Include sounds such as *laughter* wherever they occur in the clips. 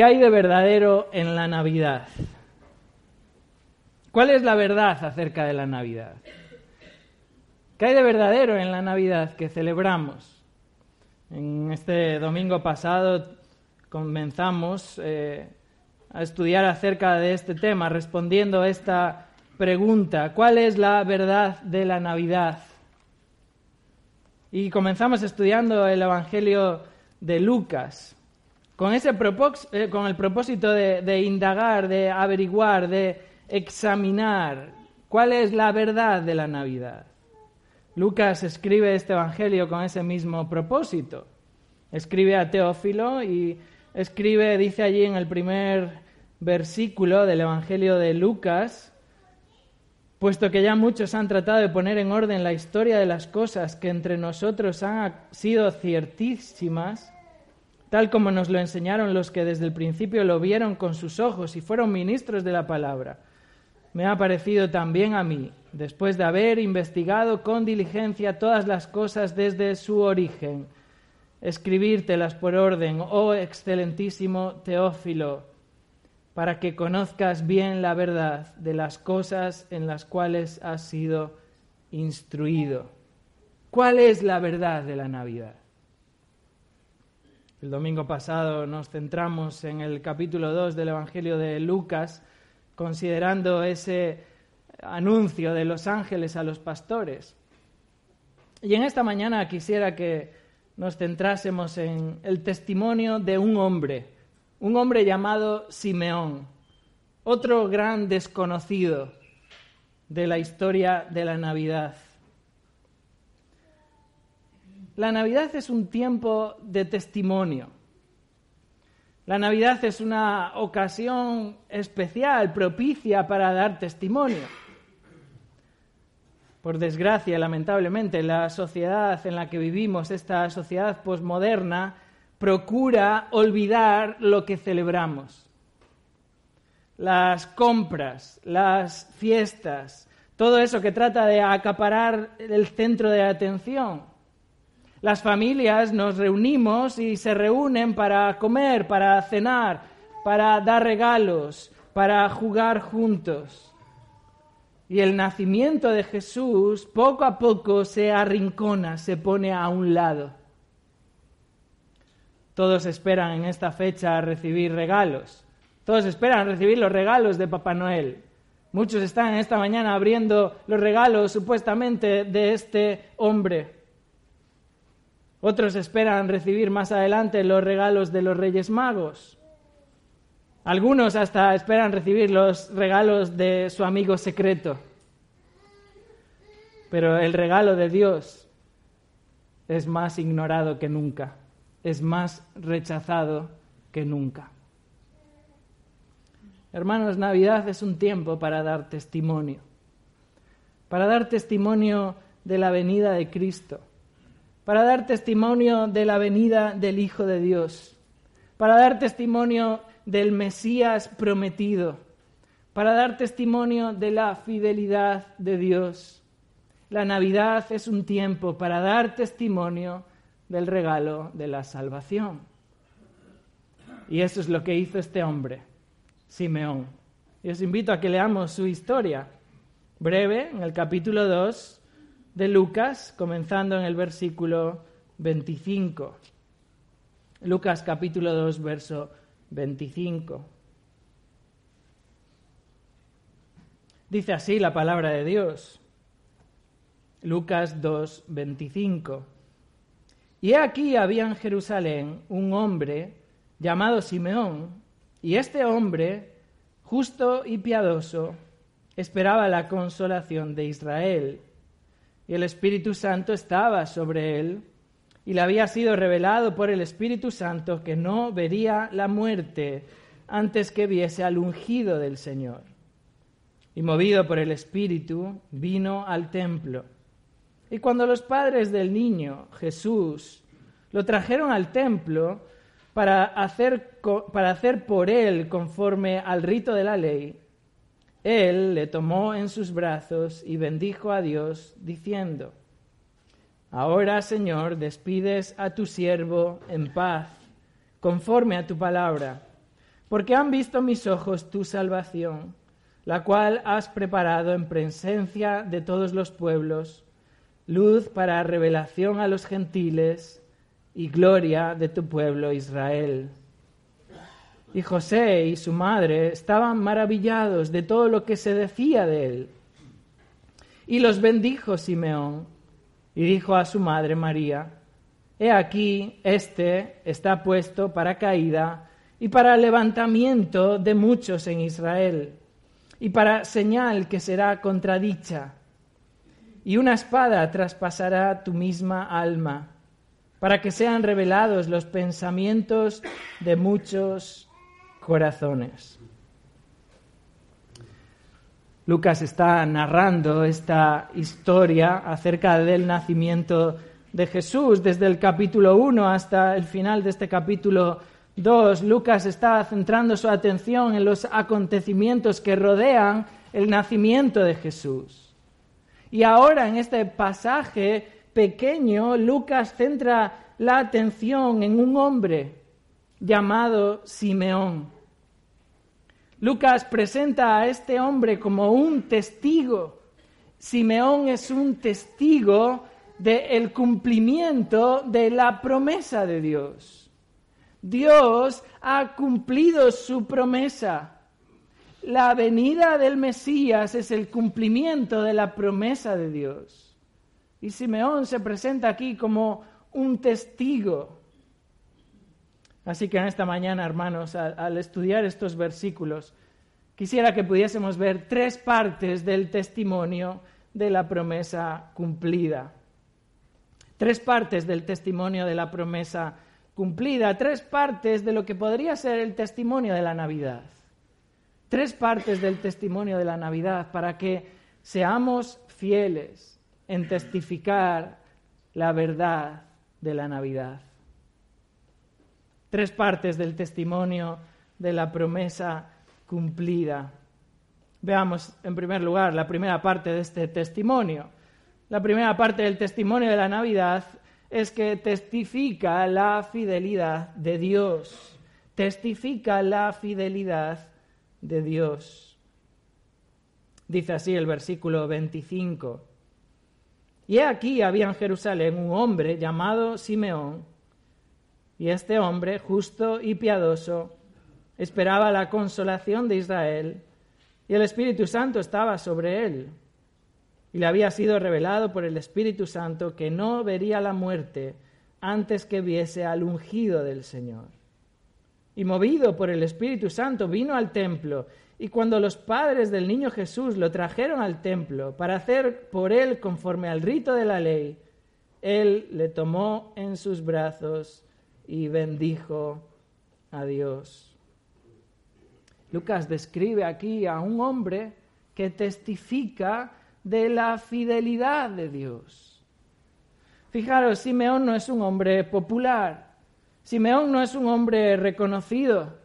¿Qué hay de verdadero en la Navidad? ¿Cuál es la verdad acerca de la Navidad? ¿Qué hay de verdadero en la Navidad que celebramos? En este domingo pasado comenzamos eh, a estudiar acerca de este tema, respondiendo a esta pregunta, ¿cuál es la verdad de la Navidad? Y comenzamos estudiando el Evangelio de Lucas con, ese eh, con el propósito de, indagar, de averiguar, de examinar cuál es la verdad de la Navidad. Lucas escribe este Evangelio con ese mismo propósito. Escribe a Teófilo y escribe, dice allí en el primer versículo del Evangelio de Lucas, puesto que ya muchos han tratado de poner en orden la historia de las cosas que entre nosotros han sido ciertísimas, tal como nos lo enseñaron los que desde el principio lo vieron con sus ojos y fueron ministros de la palabra. Me ha parecido también a mí, después de haber investigado con diligencia todas las cosas desde su origen, escribírtelas por orden, oh excelentísimo Teófilo, para que conozcas bien la verdad de las cosas en las cuales has sido instruido. ¿Cuál es la verdad de la Navidad? El domingo pasado nos centramos en el capítulo 2 del Evangelio de Lucas, considerando ese anuncio de los ángeles a los pastores. Y en esta mañana quisiera que nos centrásemos en el testimonio de un hombre, un hombre llamado Simeón, otro gran desconocido de la historia de la Navidad. La Navidad es un tiempo de testimonio. La Navidad es una ocasión especial, propicia para dar testimonio. Por desgracia, lamentablemente, la sociedad en la que vivimos, esta sociedad posmoderna, procura olvidar lo que celebramos. Las compras, las fiestas, todo eso que trata de acaparar el centro de atención. Las familias nos reunimos y se reúnen para comer, para cenar, para dar regalos, para jugar juntos. Y el nacimiento de Jesús poco a poco se arrincona, se pone a un lado. Todos esperan en esta fecha recibir regalos. Todos esperan recibir los regalos de Papá Noel. Muchos están esta mañana abriendo los regalos supuestamente de este hombre. Otros esperan recibir más adelante los regalos de los Reyes Magos. Algunos hasta esperan recibir los regalos de su amigo secreto. Pero el regalo de Dios es más ignorado que nunca, es más rechazado que nunca. Hermanos, Navidad es un tiempo para dar testimonio, para dar testimonio de la venida de Cristo para dar testimonio de la venida del Hijo de Dios, para dar testimonio del Mesías prometido, para dar testimonio de la fidelidad de Dios. La Navidad es un tiempo para dar testimonio del regalo de la salvación. Y eso es lo que hizo este hombre, Simeón. Y os invito a que leamos su historia, breve, en el capítulo 2, de Lucas, comenzando en el versículo 25. Lucas capítulo 2, verso 25. Dice así la palabra de Dios. Lucas 2, 25. Y aquí había en Jerusalén un hombre llamado Simeón, y este hombre, justo y piadoso, esperaba la consolación de Israel y el Espíritu Santo estaba sobre él, y le había sido revelado por el Espíritu Santo que no vería la muerte antes que viese al ungido del Señor. Y movido por el Espíritu, vino al templo. Y cuando los padres del niño, Jesús, lo trajeron al templo para hacer, para hacer por él conforme al rito de la ley, él le tomó en sus brazos y bendijo a Dios, diciendo, Ahora, Señor, despides a tu siervo en paz, conforme a tu palabra, porque han visto mis ojos tu salvación, la cual has preparado en presencia de todos los pueblos, luz para revelación a los gentiles y gloria de tu pueblo Israel. Y José y su madre estaban maravillados de todo lo que se decía de él. Y los bendijo Simeón y dijo a su madre María, He aquí, este está puesto para caída y para levantamiento de muchos en Israel, y para señal que será contradicha. Y una espada traspasará tu misma alma, para que sean revelados los pensamientos de muchos corazones. Lucas está narrando esta historia acerca del nacimiento de Jesús desde el capítulo 1 hasta el final de este capítulo 2. Lucas está centrando su atención en los acontecimientos que rodean el nacimiento de Jesús. Y ahora en este pasaje pequeño, Lucas centra la atención en un hombre llamado Simeón. Lucas presenta a este hombre como un testigo. Simeón es un testigo del cumplimiento de la promesa de Dios. Dios ha cumplido su promesa. La venida del Mesías es el cumplimiento de la promesa de Dios. Y Simeón se presenta aquí como un testigo. Así que en esta mañana, hermanos, al, estudiar estos versículos, quisiera que pudiésemos ver tres partes del testimonio de la promesa cumplida. Tres partes del testimonio de la promesa cumplida, tres partes de lo que podría ser el testimonio de la Navidad. Tres partes del testimonio de la Navidad para que seamos fieles en testificar la verdad de la Navidad tres partes del testimonio de la promesa cumplida. Veamos en primer lugar la primera parte de este testimonio. La primera parte del testimonio de la Navidad es que testifica la fidelidad de Dios. Testifica la fidelidad de Dios. Dice así el versículo 25. Y aquí había en Jerusalén un hombre llamado Simeón y este hombre, justo y piadoso, esperaba la consolación de Israel, y el Espíritu Santo estaba sobre él. Y le había sido revelado por el Espíritu Santo que no vería la muerte antes que viese al ungido del Señor. Y movido por el Espíritu Santo vino al templo, y cuando los padres del niño Jesús lo trajeron al templo para hacer por él conforme al rito de la ley, él le tomó en sus brazos y bendijo a Dios. Lucas describe aquí a un hombre que testifica de la fidelidad de Dios. Fijaros, Simeón no es un hombre popular, Simeón no es un hombre reconocido.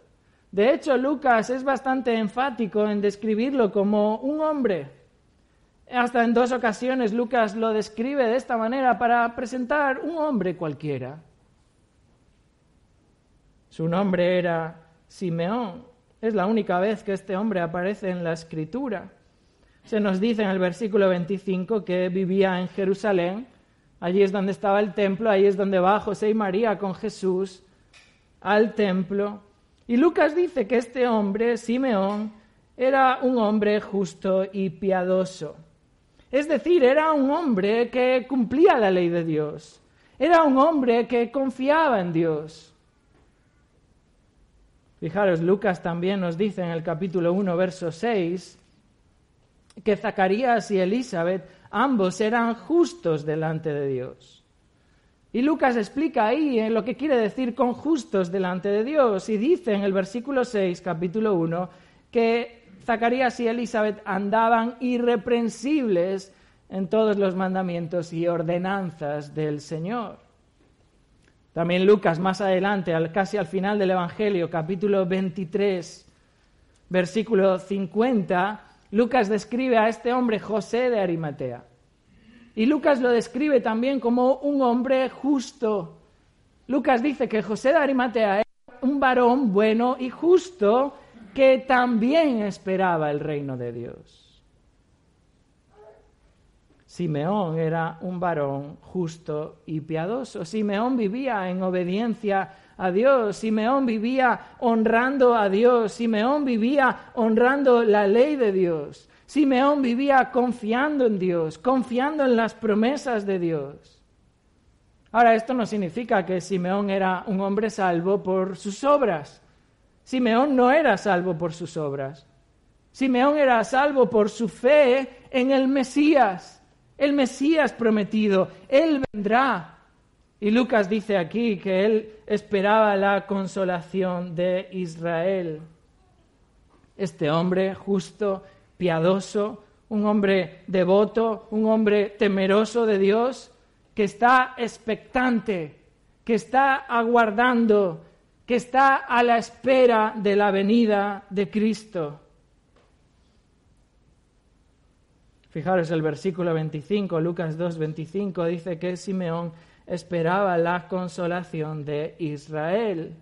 De hecho, Lucas es bastante enfático en describirlo como un hombre. Hasta en dos ocasiones Lucas lo describe de esta manera para presentar un hombre cualquiera. Su nombre era Simeón. Es la única vez que este hombre aparece en la escritura. Se nos dice en el versículo 25 que vivía en Jerusalén. Allí es donde estaba el templo, ahí es donde va José y María con Jesús al templo. Y Lucas dice que este hombre, Simeón, era un hombre justo y piadoso. Es decir, era un hombre que cumplía la ley de Dios. Era un hombre que confiaba en Dios. Fijaros, Lucas también nos dice en el capítulo 1, verso 6, que Zacarías y Elizabeth ambos eran justos delante de Dios. Y Lucas explica ahí en lo que quiere decir con justos delante de Dios y dice en el versículo 6, capítulo 1, que Zacarías y Elizabeth andaban irreprensibles en todos los mandamientos y ordenanzas del Señor. También Lucas más adelante, casi al final del Evangelio, capítulo 23, versículo 50, Lucas describe a este hombre José de Arimatea. Y Lucas lo describe también como un hombre justo. Lucas dice que José de Arimatea era un varón bueno y justo que también esperaba el reino de Dios. Simeón era un varón justo y piadoso. Simeón vivía en obediencia a Dios. Simeón vivía honrando a Dios. Simeón vivía honrando la ley de Dios. Simeón vivía confiando en Dios, confiando en las promesas de Dios. Ahora, esto no significa que Simeón era un hombre salvo por sus obras. Simeón no era salvo por sus obras. Simeón era salvo por su fe en el Mesías, el Mesías prometido. Él vendrá. Y Lucas dice aquí que él esperaba la consolación de Israel. Este hombre justo piadoso, un hombre devoto, un hombre temeroso de Dios, que está expectante, que está aguardando, que está a la espera de la venida de Cristo. Fijaros el versículo 25, Lucas 2, 25, dice que Simeón esperaba la consolación de Israel.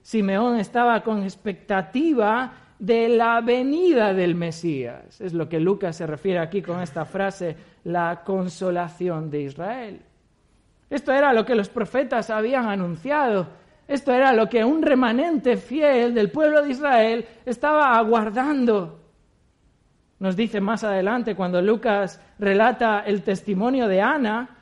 Simeón estaba con expectativa de la venida del Mesías. Es lo que Lucas se refiere aquí con esta frase, la consolación de Israel. Esto era lo que los profetas habían anunciado. Esto era lo que un remanente fiel del pueblo de Israel estaba aguardando. Nos dice más adelante cuando Lucas relata el testimonio de Ana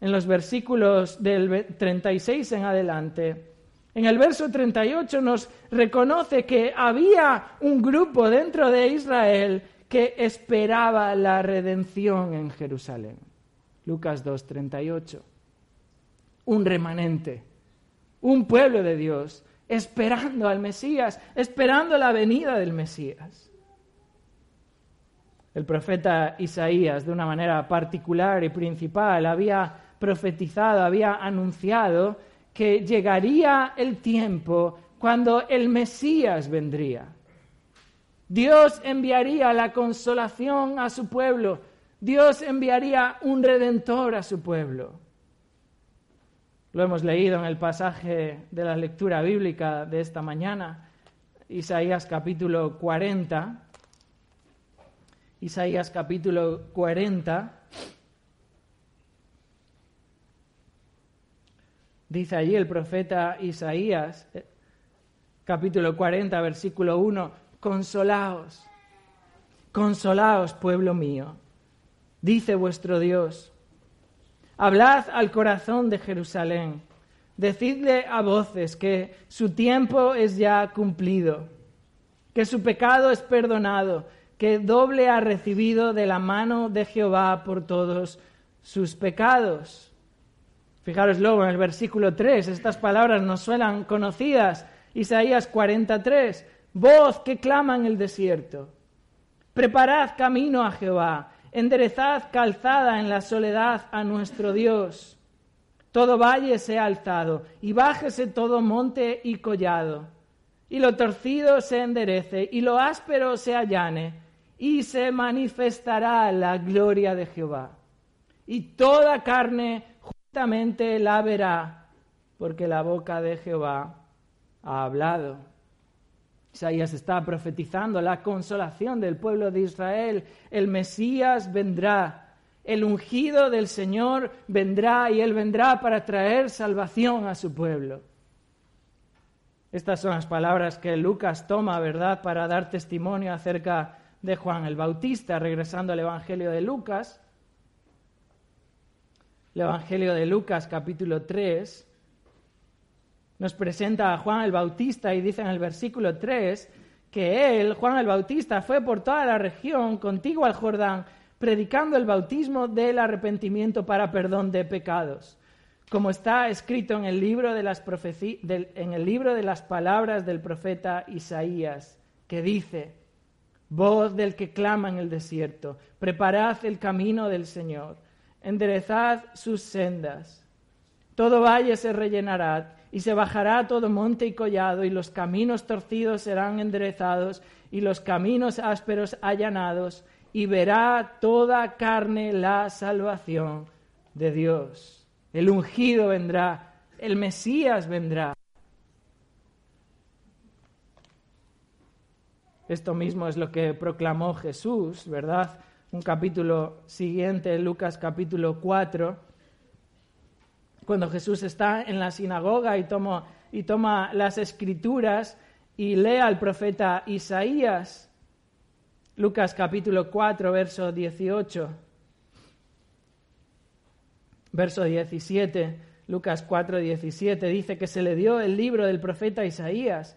en los versículos del 36 en adelante. En el verso 38 nos reconoce que había un grupo dentro de Israel que esperaba la redención en Jerusalén. Lucas 2:38. Un remanente, un pueblo de Dios esperando al Mesías, esperando la venida del Mesías. El profeta Isaías, de una manera particular y principal, había profetizado, había anunciado que llegaría el tiempo cuando el Mesías vendría. Dios enviaría la consolación a su pueblo. Dios enviaría un redentor a su pueblo. Lo hemos leído en el pasaje de la lectura bíblica de esta mañana, Isaías capítulo 40. Isaías capítulo 40 Dice allí el profeta Isaías, eh, capítulo 40, versículo 1, consolaos, consolaos, pueblo mío, dice vuestro Dios, hablad al corazón de Jerusalén, decidle a voces que su tiempo es ya cumplido, que su pecado es perdonado, que doble ha recibido de la mano de Jehová por todos sus pecados. Fijaros luego en el versículo 3, estas palabras nos suenan conocidas. Isaías 43, voz que clama en el desierto. Preparad camino a Jehová, enderezad calzada en la soledad a nuestro Dios. Todo valle sea alzado y bájese todo monte y collado. Y lo torcido se enderece y lo áspero se allane y se manifestará la gloria de Jehová. Y toda carne Justamente la verá, porque la boca de Jehová ha hablado. Isaías está profetizando la consolación del pueblo de Israel. El Mesías vendrá, el ungido del Señor vendrá y él vendrá para traer salvación a su pueblo. Estas son las palabras que Lucas toma, ¿verdad?, para dar testimonio acerca de Juan el Bautista, regresando al Evangelio de Lucas el Evangelio de Lucas capítulo 3, nos presenta a Juan el Bautista y dice en el versículo 3 que él, Juan el Bautista, fue por toda la región contigo al Jordán, predicando el bautismo del arrepentimiento para perdón de pecados. como está escrito en el libro de las, en el libro de las palabras del profeta Isaías, que dice, voz del que clama en el desierto, preparad el camino del Señor, enderezad sus sendas. Todo valle se rellenará y se bajará todo monte y collado y los caminos torcidos serán enderezados y los caminos ásperos allanados y verá toda carne la salvación de Dios. El ungido vendrá, el Mesías vendrá. Esto mismo es lo que proclamó Jesús, ¿verdad? Un capítulo siguiente, Lucas capítulo 4, cuando Jesús está en la sinagoga y toma, las escrituras y lee al profeta Isaías. Lucas capítulo 4, verso 18. Verso 17, Lucas 4, 17, dice que se le dio el libro del profeta Isaías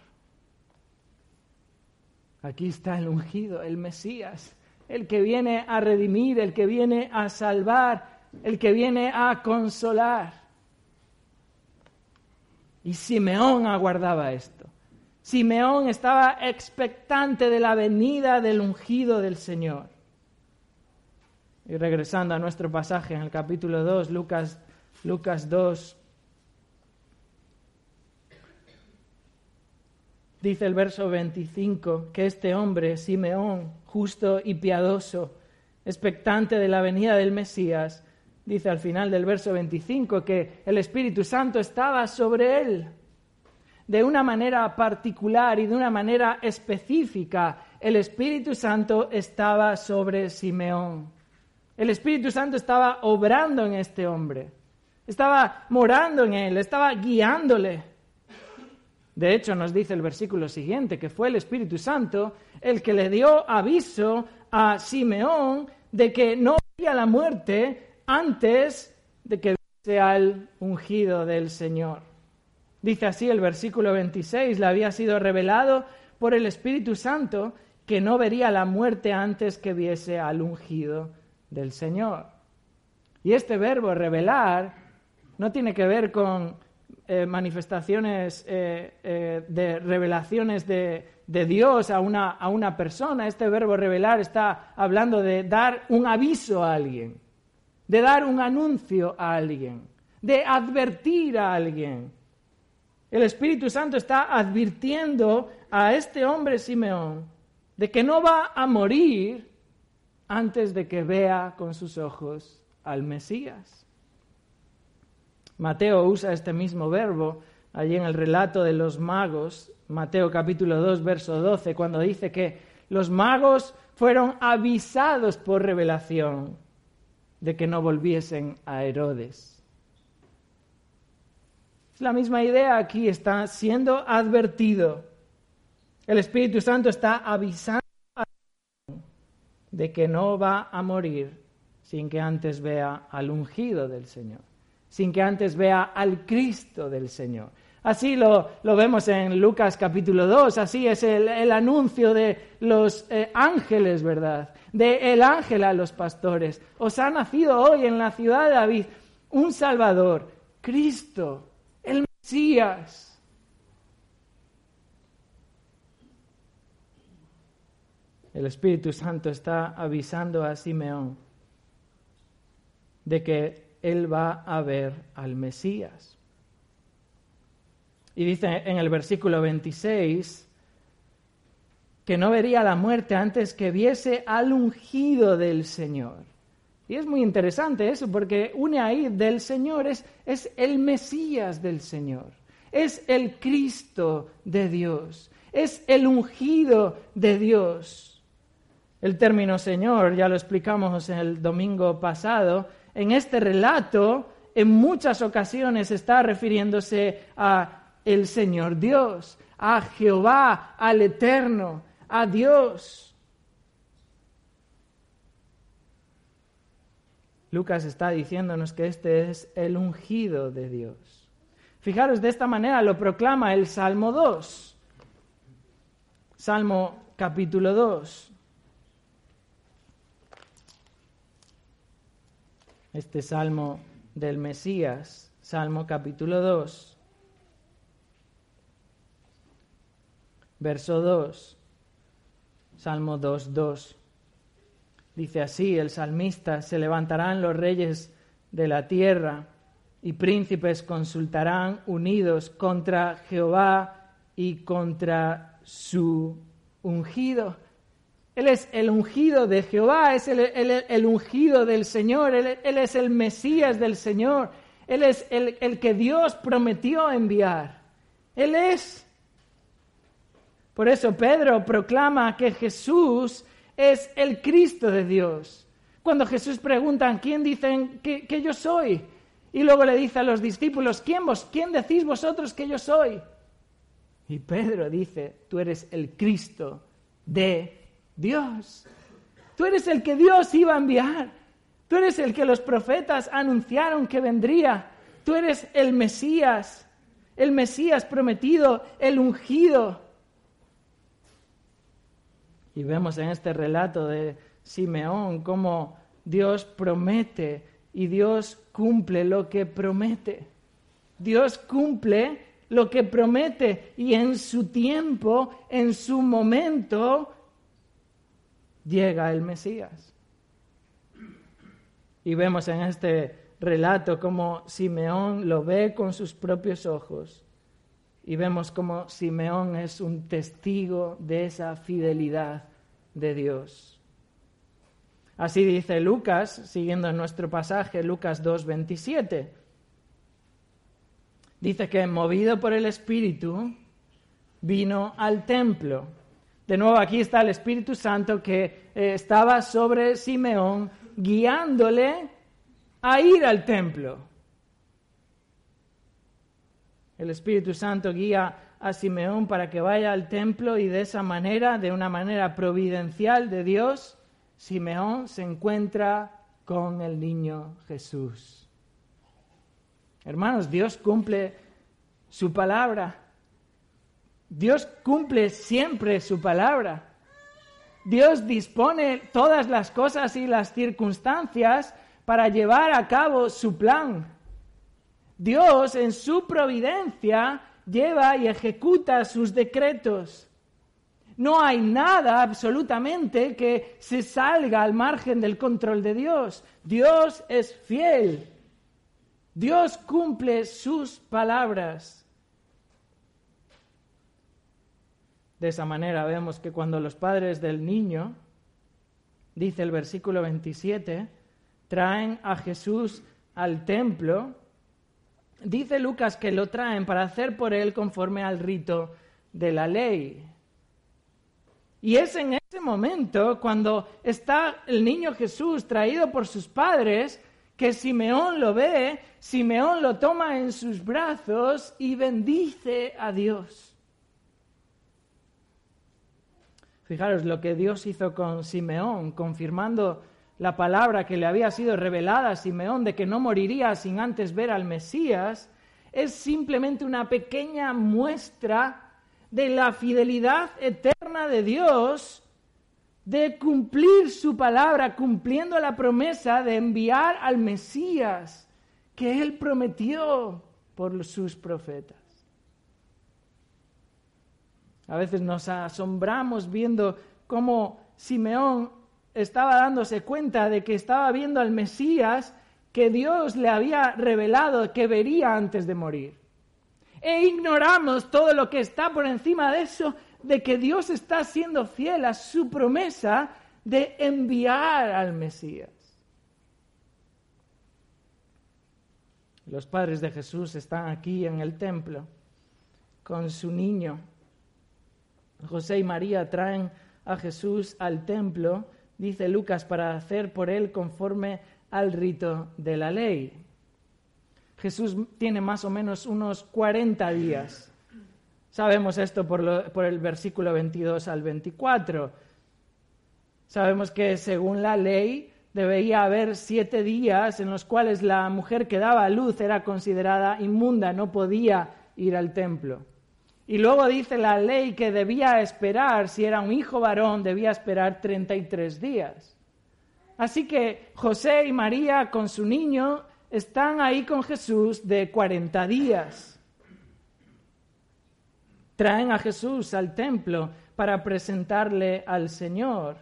Aquí está el ungido, el Mesías, el que viene a redimir, el que viene a salvar, el que viene a consolar. Y Simeón aguardaba esto. Simeón estaba expectante de la venida del ungido del Señor. Y regresando a nuestro pasaje en el capítulo 2, Lucas, Lucas 2, dice el verso 25, que este hombre, Simeón, justo y piadoso, expectante de la venida del Mesías, dice al final del verso 25 que el Espíritu Santo estaba sobre él. De una manera particular y de una manera específica, el Espíritu Santo estaba sobre Simeón. El Espíritu Santo estaba obrando en este hombre, estaba morando en él, estaba guiándole. De hecho, nos dice el versículo siguiente que fue el Espíritu Santo el que le dio aviso a Simeón de que no había la muerte antes de que sea el ungido del Señor. Dice así el versículo 26, le había sido revelado por el Espíritu Santo que no vería la muerte antes que viese al ungido del Señor. Y este verbo revelar no tiene que ver con eh, manifestaciones eh, eh, de revelaciones de, de Dios a una, a una persona. Este verbo revelar está hablando de dar un aviso a alguien, de dar un anuncio a alguien, de advertir a alguien. El Espíritu Santo está advirtiendo a este hombre Simeón de que no va a morir antes de que vea con sus ojos al Mesías. Mateo usa este mismo verbo allí en el relato de los magos, Mateo capítulo 2, verso 12, cuando dice que los magos fueron avisados por revelación de que no volviesen a Herodes. Es la misma idea aquí, está siendo advertido. El Espíritu Santo está avisando de que no va a morir sin que antes vea al ungido del Señor sin que antes vea al Cristo del Señor. Así lo, vemos en Lucas capítulo 2, así es el, anuncio de los eh, ángeles, ¿verdad? De el ángel a los pastores. Os ha nacido hoy en la ciudad de David un Salvador, Cristo, el Mesías. El Espíritu Santo está avisando a Simeón de que él va a ver al Mesías. Y dice en el versículo 26 que no vería la muerte antes que viese al ungido del Señor. Y es muy interesante eso, porque une ahí del Señor, es, es el Mesías del Señor, es el Cristo de Dios, es el ungido de Dios. El término Señor, ya lo explicamos en el domingo pasado, en este relato en muchas ocasiones está refiriéndose a el Señor Dios, a Jehová, al Eterno, a Dios. Lucas está diciéndonos que este es el ungido de Dios. Fijaros, de esta manera lo proclama el Salmo 2. Salmo capítulo 2. Este salmo del Mesías, Salmo capítulo 2, verso 2, Salmo 2, 2. Dice así el salmista, se levantarán los reyes de la tierra y príncipes consultarán unidos contra Jehová y contra su ungido. Él es el ungido de Jehová, es el, ungido del Señor, él, es el Mesías del Señor, Él es el, el que Dios prometió enviar. Él es. Por eso Pedro proclama que Jesús es el Cristo de Dios. Cuando Jesús pregunta, ¿quién dicen que, que yo soy? Y luego le dice a los discípulos, ¿quién, vos, ¿quién decís vosotros que yo soy? Y Pedro dice, tú eres el Cristo de Dios. Tú eres el que Dios iba a enviar. Tú eres el que los profetas anunciaron que vendría. Tú eres el Mesías, el Mesías prometido, el ungido. Y vemos en este relato de Simeón cómo Dios promete y Dios cumple lo que promete. Dios cumple lo que promete y en su tiempo, en su momento, llega el Mesías. Y vemos en este relato cómo Simeón lo ve con sus propios ojos y vemos cómo Simeón es un testigo de esa fidelidad de Dios. Así dice Lucas, siguiendo en nuestro pasaje, Lucas 2.27. Dice que movido por el Espíritu vino al templo. De nuevo aquí está el Espíritu Santo que eh, estaba sobre Simeón guiándole a ir al templo. El Espíritu Santo guía a Simeón para que vaya al templo y de esa manera, de una manera providencial de Dios, Simeón se encuentra con el niño Jesús. Hermanos, Dios cumple su palabra. Dios cumple siempre su palabra. Dios dispone todas las cosas y las circunstancias para llevar a cabo su plan. Dios en su providencia lleva y ejecuta sus decretos. No hay nada absolutamente que se salga al margen del control de Dios. Dios es fiel. Dios cumple sus palabras. De esa manera vemos que cuando los padres del niño, dice el versículo 27, traen a Jesús al templo, dice Lucas que lo traen para hacer por él conforme al rito de la ley. Y es en ese momento cuando está el niño Jesús traído por sus padres que Simeón lo ve, Simeón lo toma en sus brazos y bendice a Dios. Fijaros lo que Dios hizo con Simeón, confirmando la palabra que le había sido revelada a Simeón de que no moriría sin antes ver al Mesías, es simplemente una pequeña muestra de la fidelidad eterna de Dios de cumplir su palabra, cumpliendo la promesa de enviar al Mesías que él prometió por sus profetas. A veces nos asombramos viendo cómo Simeón estaba dándose cuenta de que estaba viendo al Mesías que Dios le había revelado que vería antes de morir. E ignoramos todo lo que está por encima de eso de que Dios está siendo fiel a su promesa de enviar al Mesías. Los padres de Jesús están aquí en el templo con su niño. José y María traen a Jesús al templo, dice Lucas, para hacer por él conforme al rito de la ley. Jesús tiene más o menos unos 40 días. Sabemos esto por, por el versículo 22 al 24. Sabemos que según la ley debía haber siete días en los cuales la mujer que daba a luz era considerada inmunda, no podía ir al templo. Y luego dice la ley que debía esperar, si era un hijo varón, debía esperar 33 días. Así que José y María con su niño están ahí con Jesús de 40 días. Traen a Jesús al templo para presentarle al Señor.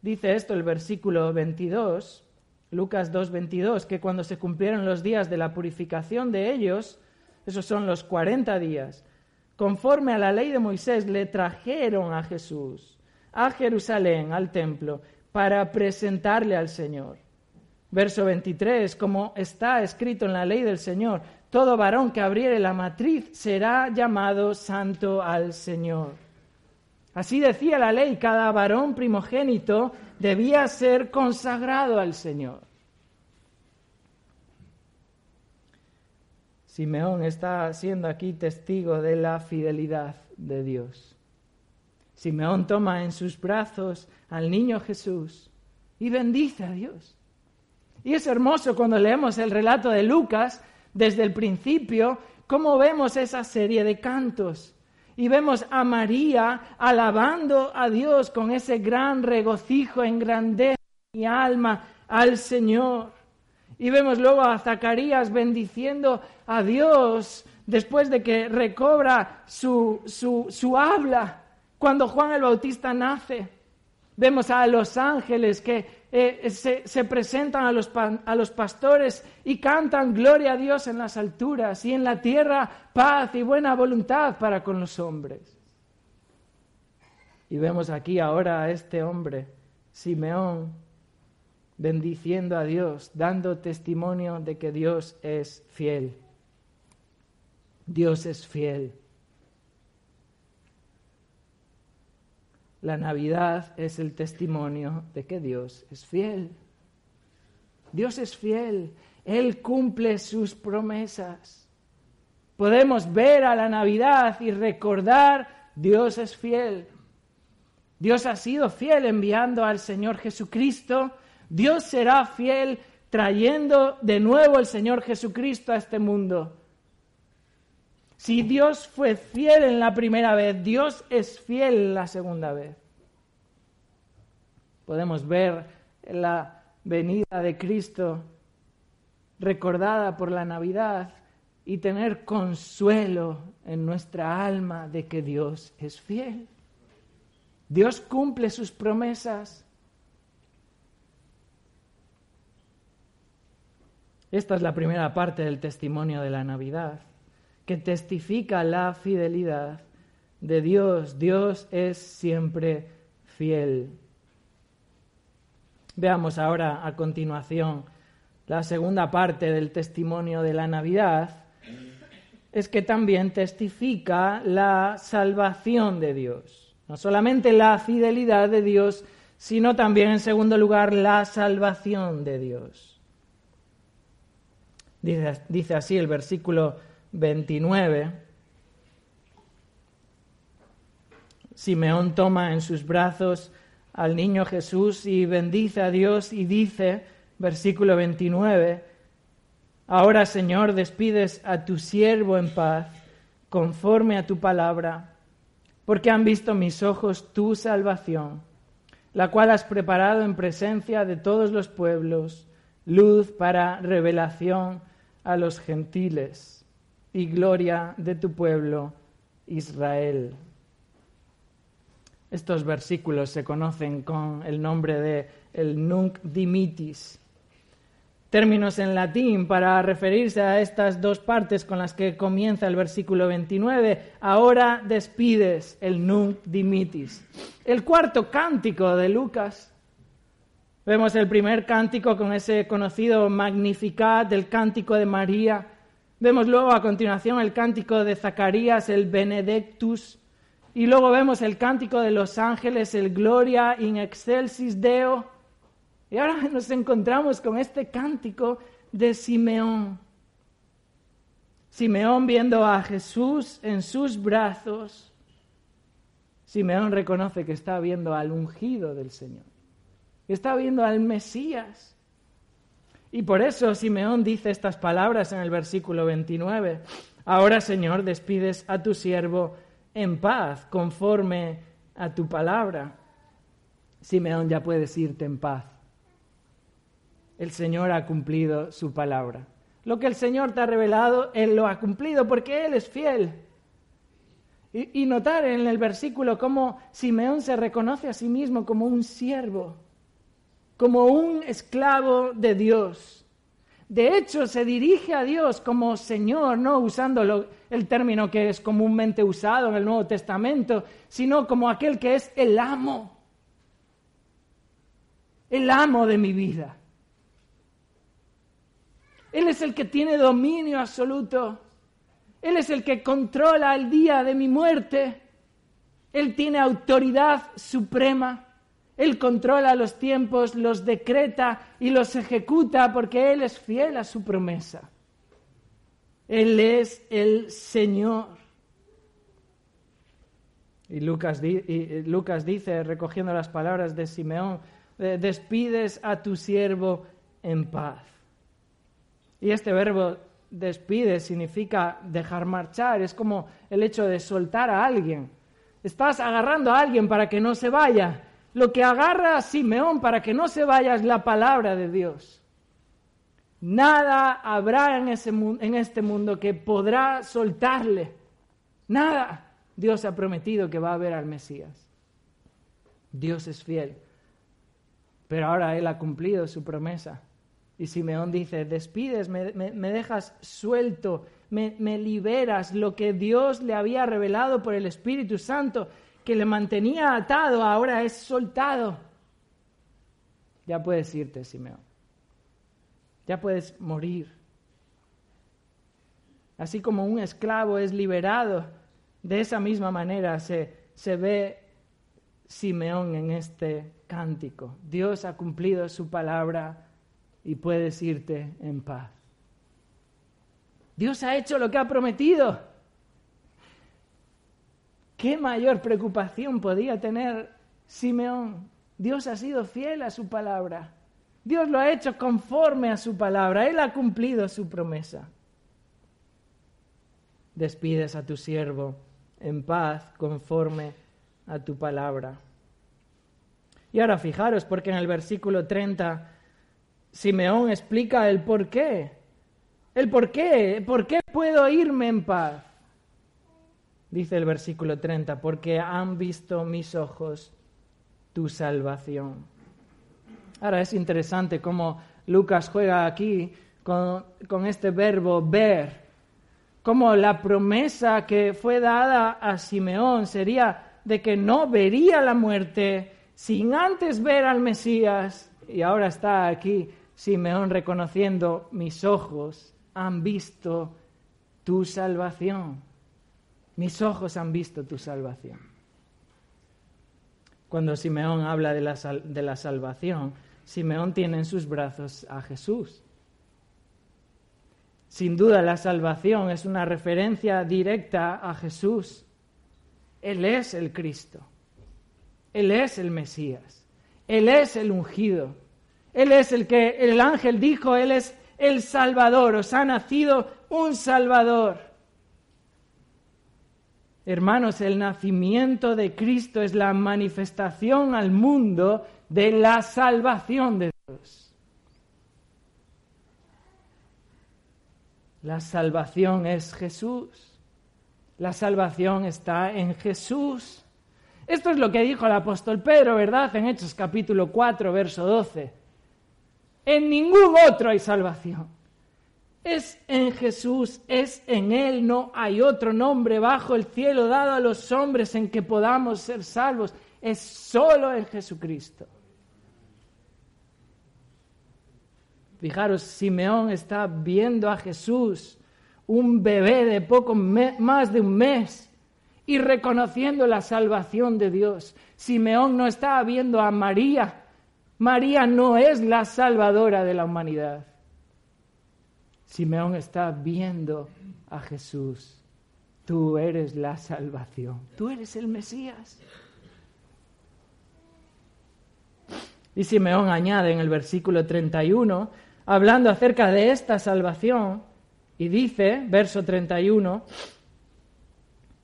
Dice esto el versículo 22, Lucas 2:22, que cuando se cumplieron los días de la purificación de ellos, esos son los 40 días, conforme a la ley de Moisés, le trajeron a Jesús a Jerusalén, al templo, para presentarle al Señor. Verso 23, como está escrito en la ley del Señor, todo varón que abriere la matriz será llamado santo al Señor. Así decía la ley, cada varón primogénito debía ser consagrado al Señor. Simeón está siendo aquí testigo de la fidelidad de Dios. Simeón toma en sus brazos al niño Jesús y bendice a Dios. Y es hermoso cuando leemos el relato de Lucas desde el principio, cómo vemos esa serie de cantos. Y vemos a María alabando a Dios con ese gran regocijo, en grandeza mi alma al Señor. Y vemos luego a Zacarías bendiciendo a Dios después de que recobra su, su, habla cuando Juan el Bautista nace. Vemos a los ángeles que eh, se, se, presentan a los, a los pastores y cantan gloria a Dios en las alturas y en la tierra paz y buena voluntad para con los hombres. Y vemos aquí ahora a este hombre, Simeón, bendiciendo a Dios, dando testimonio de que Dios es fiel. Dios es fiel. La Navidad es el testimonio de que Dios es fiel. Dios es fiel. Él cumple sus promesas. Podemos ver a la Navidad y recordar, Dios es fiel. Dios ha sido fiel enviando al Señor Jesucristo Dios será fiel trayendo de nuevo el Señor Jesucristo a este mundo. Si Dios fue fiel en la primera vez, Dios es fiel la segunda vez. Podemos ver la venida de Cristo recordada por la Navidad y tener consuelo en nuestra alma de que Dios es fiel. Dios cumple sus promesas. Esta es la primera parte del testimonio de la Navidad, que testifica la fidelidad de Dios. Dios es siempre fiel. Veamos ahora a continuación la segunda parte del testimonio de la Navidad, es que también testifica la salvación de Dios. No solamente la fidelidad de Dios, sino también en segundo lugar la salvación de Dios. Dice, así el versículo 29. Simeón toma en sus brazos al niño Jesús y bendice a Dios y dice, versículo 29, Ahora Señor despides a tu siervo en paz, conforme a tu palabra, porque han visto mis ojos tu salvación, la cual has preparado en presencia de todos los pueblos, luz para revelación a los gentiles y gloria de tu pueblo Israel. Estos versículos se conocen con el nombre de el nunc dimitis, términos en latín para referirse a estas dos partes con las que comienza el versículo 29. Ahora despides el nunc dimitis. El cuarto cántico de Lucas Vemos el primer cántico con ese conocido Magnificat del cántico de María. Vemos luego a continuación el cántico de Zacarías, el Benedictus. Y luego vemos el cántico de los ángeles, el Gloria in excelsis Deo. Y ahora *laughs* nos encontramos con este cántico de Simeón. Simeón viendo a Jesús en sus brazos, Simeón reconoce que está viendo al ungido del Señor, está viendo al Mesías. Y por eso Simeón dice estas palabras en el versículo 29. Ahora, Señor, despides a tu siervo en paz, conforme a tu palabra. Simeón, ya puedes irte en paz. El Señor ha cumplido su palabra. Lo que el Señor te ha revelado, Él lo ha cumplido porque Él es fiel. Y, y, notar en el versículo cómo Simeón se reconoce a sí mismo como un siervo, como un esclavo de Dios. De hecho, se dirige a Dios como Señor, no usando el término que es comúnmente usado en el Nuevo Testamento, sino como aquel que es el amo, el amo de mi vida. Él es el que tiene dominio absoluto. Él es el que controla el día de mi muerte. Él tiene autoridad suprema. Él controla los tiempos, los decreta y los ejecuta porque Él es fiel a su promesa. Él es el Señor. Y Lucas, Lucas dice, recogiendo las palabras de Simeón, despides a tu siervo en paz. Y este verbo despide significa dejar marchar, es como el hecho de soltar a alguien. Estás agarrando a alguien para que no se vaya, lo que agarra a Simeón para que no se vaya es la palabra de Dios. Nada habrá en, ese, en este mundo que podrá soltarle. Nada. Dios ha prometido que va a haber al Mesías. Dios es fiel. Pero ahora Él ha cumplido su promesa. Y Simeón dice, despides, me, dejas suelto, me, me liberas lo que Dios le había revelado por el Espíritu Santo que le mantenía atado ahora es soltado. Ya puedes irte, Simeón. Ya puedes morir. Así como un esclavo es liberado, de esa misma manera se, se ve Simeón en este cántico. Dios ha cumplido su palabra y puedes irte en paz. Dios ha hecho lo que ha prometido. ¿Qué mayor preocupación podía tener Simeón? Dios ha sido fiel a su palabra. Dios lo ha hecho conforme a su palabra. Él ha cumplido su promesa. Despides a tu siervo en paz conforme a tu palabra. Y ahora fijaros, porque en el versículo 30 Simeón explica el por qué. El por qué. ¿Por qué puedo irme en paz? Dice el versículo 30, porque han visto mis ojos tu salvación. Ahora es interesante cómo Lucas juega aquí con, con este verbo ver, como la promesa que fue dada a Simeón sería de que no vería la muerte sin antes ver al Mesías. Y ahora está aquí Simeón reconociendo, mis ojos han visto tu salvación. Mis ojos han visto tu salvación. Cuando Simeón habla de la, de la salvación, Simeón tiene en sus brazos a Jesús. Sin duda la salvación es una referencia directa a Jesús. Él es el Cristo. Él es el Mesías. Él es el ungido. Él es el que el ángel dijo, Él es el Salvador. Os ha nacido un Salvador. Hermanos, el nacimiento de Cristo es la manifestación al mundo de la salvación de Dios. La salvación es Jesús. La salvación está en Jesús. Esto es lo que dijo el apóstol Pedro, ¿verdad? En Hechos capítulo 4, verso 12. En ningún otro hay salvación. Es en Jesús, es en Él, no hay otro nombre bajo el cielo dado a los hombres en que podamos ser salvos. Es solo en Jesucristo. Fijaros, Simeón está viendo a Jesús, un bebé de poco más de un mes, y reconociendo la salvación de Dios. Simeón no está viendo a María. María no es la salvadora de la humanidad. Simeón está viendo a Jesús. Tú eres la salvación. Tú eres el Mesías. Y Simeón añade en el versículo 31, hablando acerca de esta salvación, y dice, verso 31,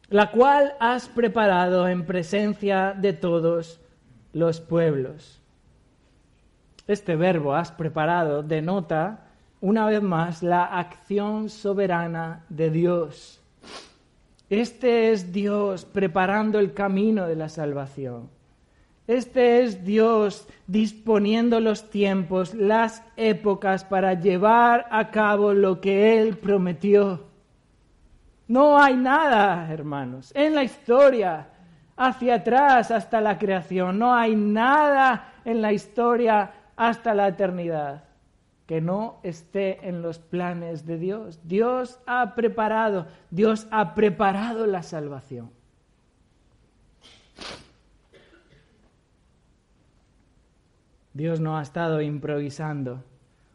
la cual has preparado en presencia de todos los pueblos. Este verbo has preparado denota una vez más la acción soberana de Dios. Este es Dios preparando el camino de la salvación. Este es Dios disponiendo los tiempos, las épocas para llevar a cabo lo que Él prometió. No hay nada, hermanos, en la historia, hacia atrás hasta la creación, no hay nada en la historia hasta la eternidad que no esté en los planes de Dios. Dios ha preparado, Dios ha preparado la salvación. Dios no ha estado improvisando.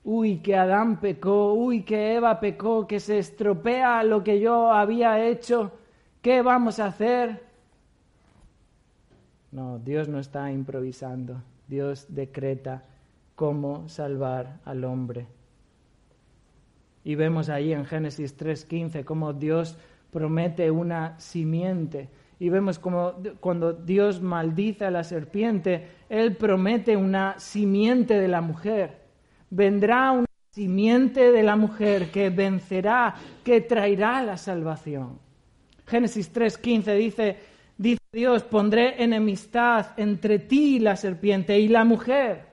Uy, que Adán pecó, uy, que Eva pecó, que se estropea lo que yo había hecho. ¿Qué vamos a hacer? No, Dios no está improvisando. Dios decreta cómo salvar al hombre. Y vemos ahí en Génesis 3:15 cómo Dios promete una simiente. Y vemos como cuando Dios maldice a la serpiente, Él promete una simiente de la mujer. Vendrá una simiente de la mujer que vencerá, que traerá la salvación. Génesis 3:15 dice, dice Dios, pondré enemistad entre ti y la serpiente y la mujer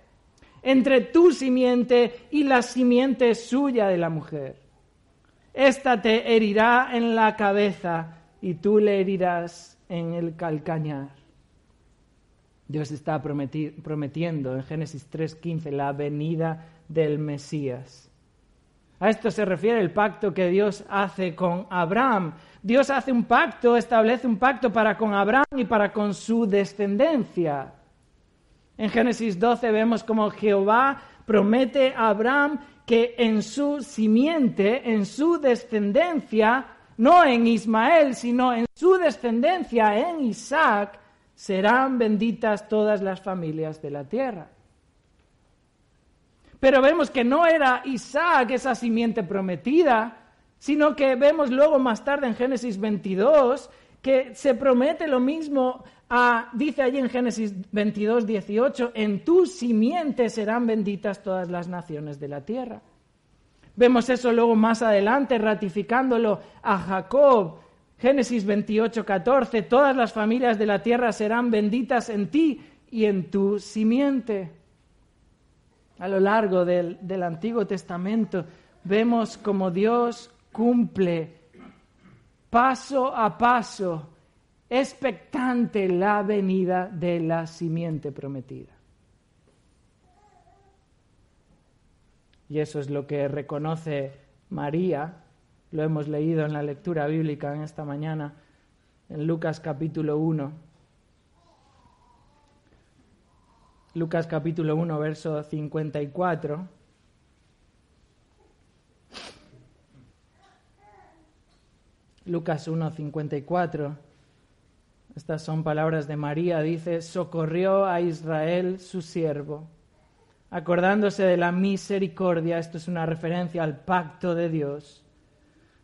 entre tu simiente y la simiente suya de la mujer. Esta te herirá en la cabeza y tú le herirás en el calcañar. Dios está prometiendo en Génesis 3.15 la venida del Mesías. A esto se refiere el pacto que Dios hace con Abraham. Dios hace un pacto, establece un pacto para con Abraham y para con su descendencia. En Génesis 12 vemos como Jehová promete a Abraham que en su simiente, en su descendencia, no en Ismael, sino en su descendencia, en Isaac, serán benditas todas las familias de la tierra. Pero vemos que no era Isaac esa simiente prometida, sino que vemos luego más tarde en Génesis 22 que se promete lo mismo dice allí en Génesis 22, 18, en tu simiente serán benditas todas las naciones de la tierra. Vemos eso luego más adelante, ratificándolo a Jacob. Génesis 28, 14, todas las familias de la tierra serán benditas en ti y en tu simiente. A lo largo del, del Antiguo Testamento vemos como Dios cumple paso a paso expectante la venida de la simiente prometida. Y eso es lo que reconoce María, lo hemos leído en la lectura bíblica en esta mañana, en Lucas capítulo 1. Lucas capítulo 1, verso 54. Lucas 1, 54. Estas son palabras de María. Dice, socorrió a Israel su siervo, acordándose de la misericordia, esto es una referencia al pacto de Dios,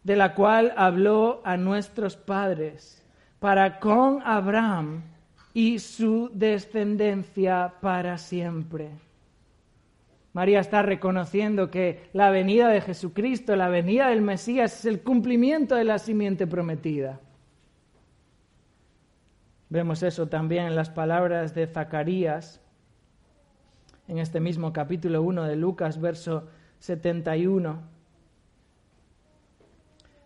de la cual habló a nuestros padres, para con Abraham y su descendencia para siempre. María está reconociendo que la venida de Jesucristo, la venida del Mesías, es el cumplimiento de la simiente prometida. Vemos eso también en las palabras de Zacarías, en este mismo capítulo 1 de Lucas, verso 71.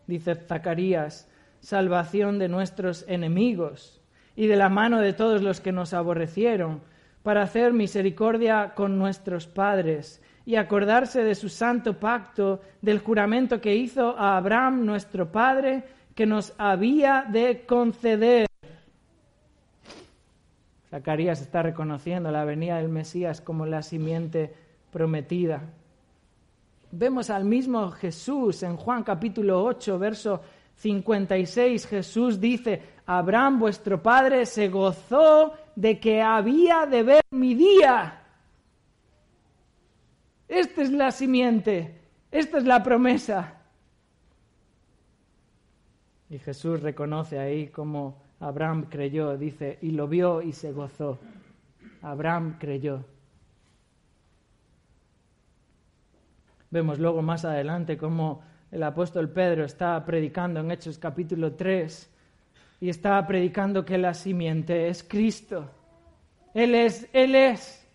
Dice Zacarías, salvación de nuestros enemigos y de la mano de todos los que nos aborrecieron, para hacer misericordia con nuestros padres y acordarse de su santo pacto, del juramento que hizo a Abraham nuestro padre, que nos había de conceder Zacarías está reconociendo la venida del Mesías como la simiente prometida. vemos al mismo Jesús en Juan capítulo 8, verso 56. Jesús dice, Abraham vuestro padre se gozó de que había de ver mi día. Esta es la simiente, esta es la promesa. Y Jesús reconoce ahí cómo Abraham creyó, dice, y lo vio y se gozó. Abraham creyó. Vemos luego más adelante cómo el apóstol Pedro está predicando en Hechos capítulo 3 y está predicando que la simiente es Cristo. Él es, Él es.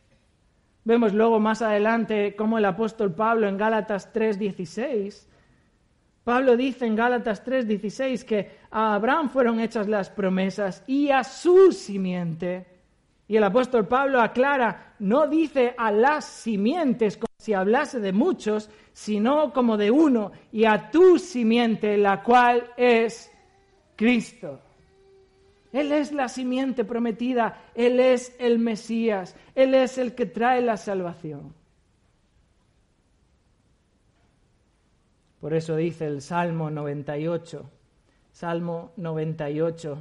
Vemos luego más adelante cómo el apóstol Pablo en Gálatas 3:16, Pablo dice en Gálatas 3:16 que a Abraham fueron hechas las promesas y a su simiente. Y el apóstol Pablo aclara, no dice a las simientes como si hablase de muchos, sino como de uno, y a tu simiente, la cual es Cristo. Él es la simiente prometida, Él es el Mesías, Él es el que trae la salvación. Por eso dice el Salmo 98, Salmo 98,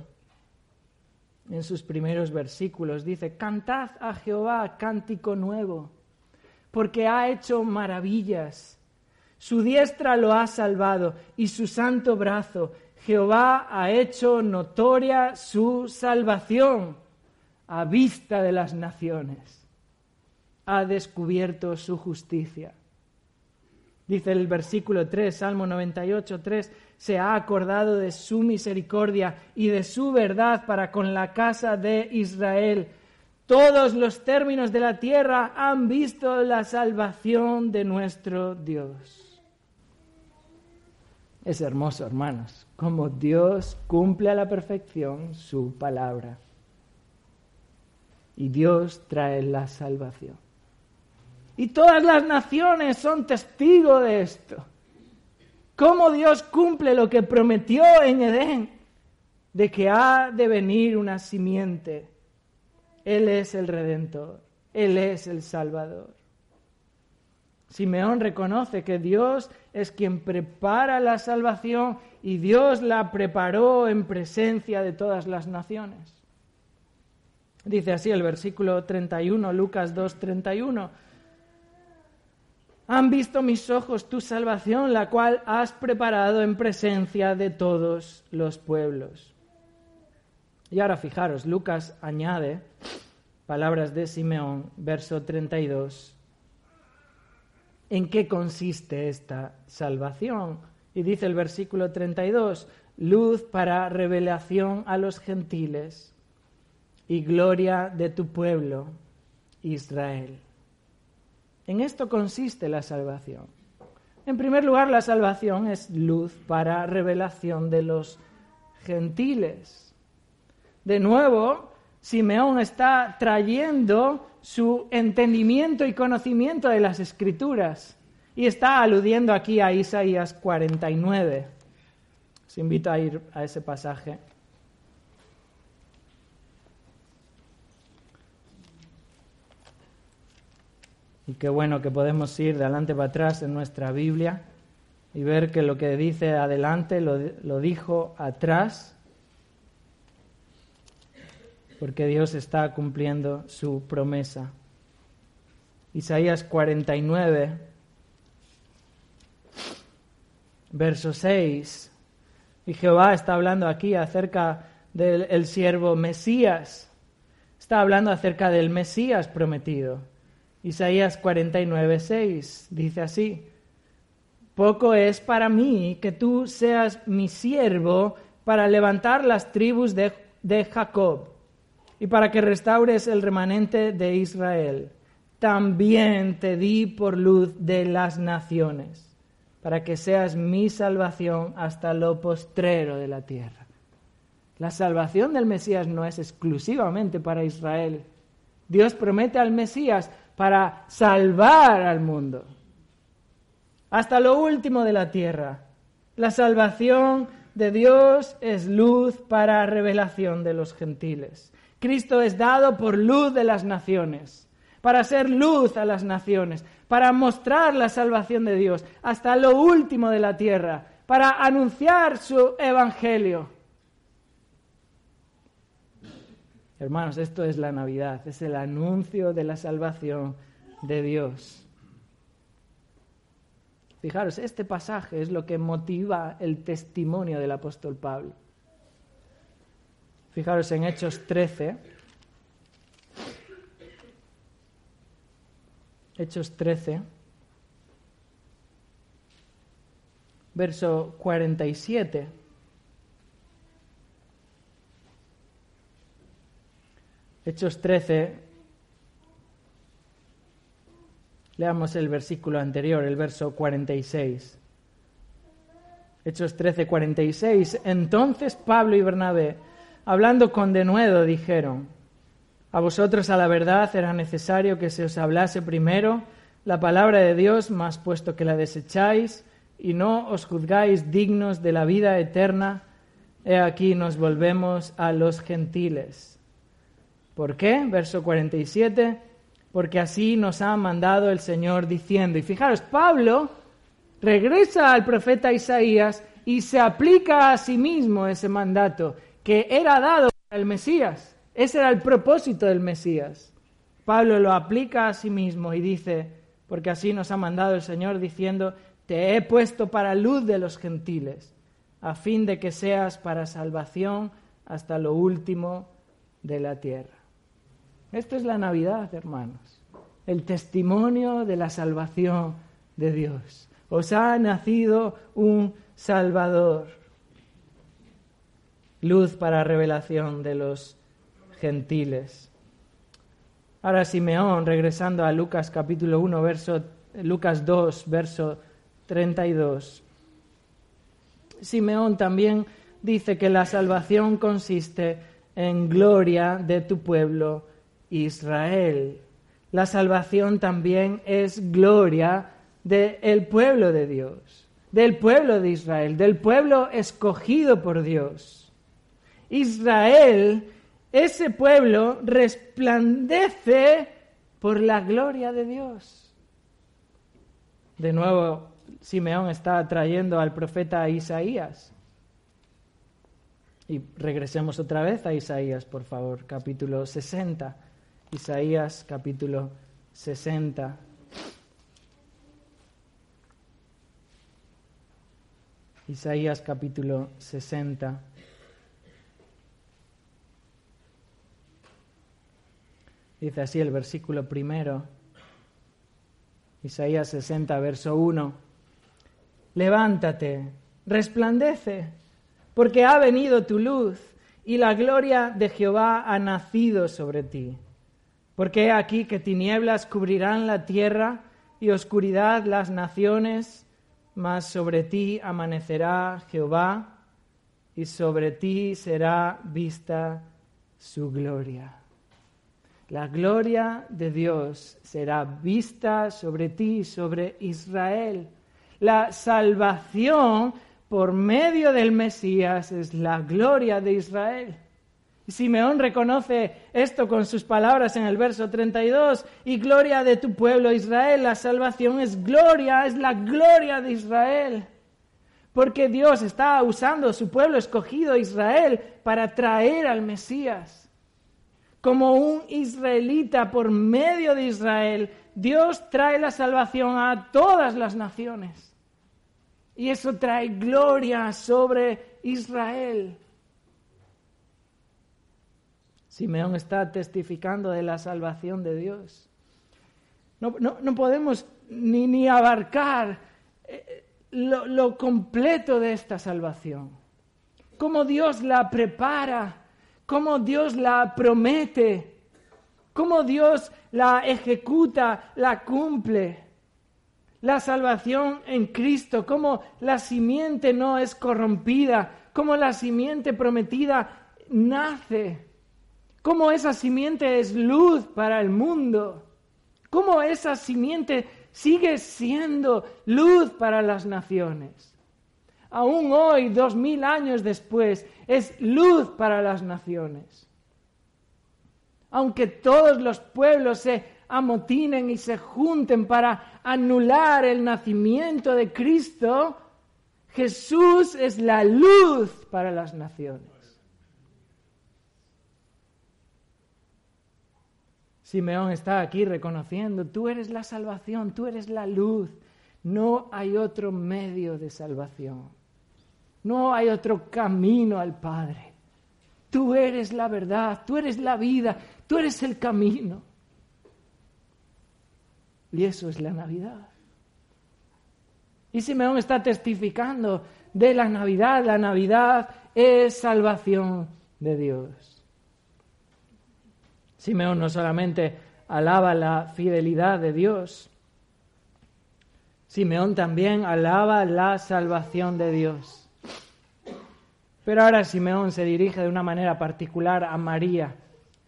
en sus primeros versículos, dice, cantad a Jehová cántico nuevo, porque ha hecho maravillas. Su diestra lo ha salvado y su santo brazo Jehová ha hecho notoria su salvación a vista de las naciones. Ha descubierto su justicia. Dice el versículo 3, Salmo 98, 3, se ha acordado de su misericordia y de su verdad para con la casa de Israel. Todos los términos de la tierra han visto la salvación de nuestro Dios. Es hermoso, hermanos, como Dios cumple a la perfección su palabra. Y Dios trae la salvación. Y todas las naciones son testigos de esto. Cómo Dios cumple lo que prometió en Edén, de que ha de venir una simiente. Él es el redentor, Él es el salvador. Simeón reconoce que Dios es quien prepara la salvación y Dios la preparó en presencia de todas las naciones. Dice así el versículo 31, Lucas 2, 31. Han visto mis ojos tu salvación, la cual has preparado en presencia de todos los pueblos. Y ahora fijaros, Lucas añade palabras de Simeón, verso 32 en qué consiste esta salvación. Y dice el versículo 32, luz para revelación a los gentiles y gloria de tu pueblo, Israel. En esto consiste la salvación. En primer lugar, la salvación es luz para revelación de los gentiles. De nuevo, Simeón está trayendo su entendimiento y conocimiento de las escrituras. Y está aludiendo aquí a Isaías 49. Os invito a ir a ese pasaje. Y qué bueno que podemos ir de adelante para atrás en nuestra Biblia y ver que lo que dice adelante lo, dijo atrás porque Dios está cumpliendo su promesa. Isaías 49, verso 6. Y Jehová está hablando aquí acerca del siervo Mesías. Está hablando acerca del Mesías prometido. Isaías 49, 6 dice así. Poco es para mí que tú seas mi siervo para levantar las tribus de, de Jacob y para que restaures el remanente de Israel. También te di por luz de las naciones, para que seas mi salvación hasta lo postrero de la tierra. La salvación del Mesías no es exclusivamente para Israel. Dios promete al Mesías para salvar al mundo, hasta lo último de la tierra. La salvación de Dios es luz para revelación de los gentiles. Cristo es dado por luz de las naciones, para ser luz a las naciones, para mostrar la salvación de Dios hasta lo último de la tierra, para anunciar su evangelio. Hermanos, esto es la Navidad, es el anuncio de la salvación de Dios. Fijaros, este pasaje es lo que motiva el testimonio del apóstol Pablo. Fijaros en Hechos 13. Hechos 13. Verso 47. Hechos 13, Leamos el versículo anterior, el verso 46. Hechos 13, 46. Entonces Pablo y Bernabé, hablando con denuedo, dijeron, a vosotros a la verdad era necesario que se os hablase primero la palabra de Dios, mas puesto que la desecháis y no os juzgáis dignos de la vida eterna, he aquí nos volvemos a los gentiles. ¿Por qué? Verso 47 porque así nos ha mandado el Señor diciendo. Y fijaros, Pablo regresa al profeta Isaías y se aplica a sí mismo ese mandato que era dado al Mesías. Ese era el propósito del Mesías. Pablo lo aplica a sí mismo y dice, porque así nos ha mandado el Señor diciendo, te he puesto para luz de los gentiles, a fin de que seas para salvación hasta lo último de la tierra. Esto es la Navidad, hermanos. El testimonio de la salvación de Dios. Os ha nacido un Salvador. Luz para revelación de los gentiles. Ahora Simeón, regresando a Lucas capítulo 1, verso, Lucas 2, verso 32. Simeón también dice que la salvación consiste en gloria de tu pueblo Israel. La salvación también es gloria del pueblo de Dios, del pueblo de Israel, del pueblo escogido por Dios. Israel, ese pueblo, resplandece por la gloria de Dios. De nuevo, Simeón está trayendo al profeta Isaías. Y regresemos otra vez a Isaías, por favor, capítulo 60. Isaías capítulo 60. Isaías capítulo 60. Dice así el versículo primero. Isaías 60, verso 1. Levántate, resplandece, porque ha venido tu luz y la gloria de Jehová ha nacido sobre ti. Porque he aquí que tinieblas cubrirán la tierra y oscuridad las naciones, mas sobre ti amanecerá Jehová y sobre ti será vista su gloria. La gloria de Dios será vista sobre ti sobre Israel. La salvación por medio del Mesías es la gloria de Israel. Simeón reconoce esto con sus palabras en el verso 32, y gloria de tu pueblo Israel, la salvación es gloria, es la gloria de Israel. Porque Dios está usando su pueblo escogido Israel para traer al Mesías. Como un israelita por medio de Israel, Dios trae la salvación a todas las naciones. Y eso trae gloria sobre Israel. Simeón está testificando de la salvación de Dios. No, podemos ni, ni abarcar eh, lo completo de esta salvación. Cómo Dios la prepara, cómo Dios la promete, cómo Dios la ejecuta, la cumple. La salvación en Cristo, cómo la simiente no es corrompida, cómo la simiente prometida nace cómo esa simiente es luz para el mundo, cómo esa simiente sigue siendo luz para las naciones. Aún hoy, dos mil años después, es luz para las naciones. Aunque todos los pueblos se amotinen y se junten para anular el nacimiento de Cristo, Jesús es la luz para las naciones. Simeón está aquí reconociendo, tú eres la salvación, tú eres la luz, no hay otro medio de salvación, no hay otro camino al Padre. Tú eres la verdad, tú eres la vida, tú eres el camino. Y eso es la Navidad. Y Simeón está testificando de la Navidad. La Navidad es salvación de Dios. Simeón no solamente alaba la fidelidad de Dios, Simeón también alaba la salvación de Dios. Pero ahora Simeón se dirige de una manera particular a María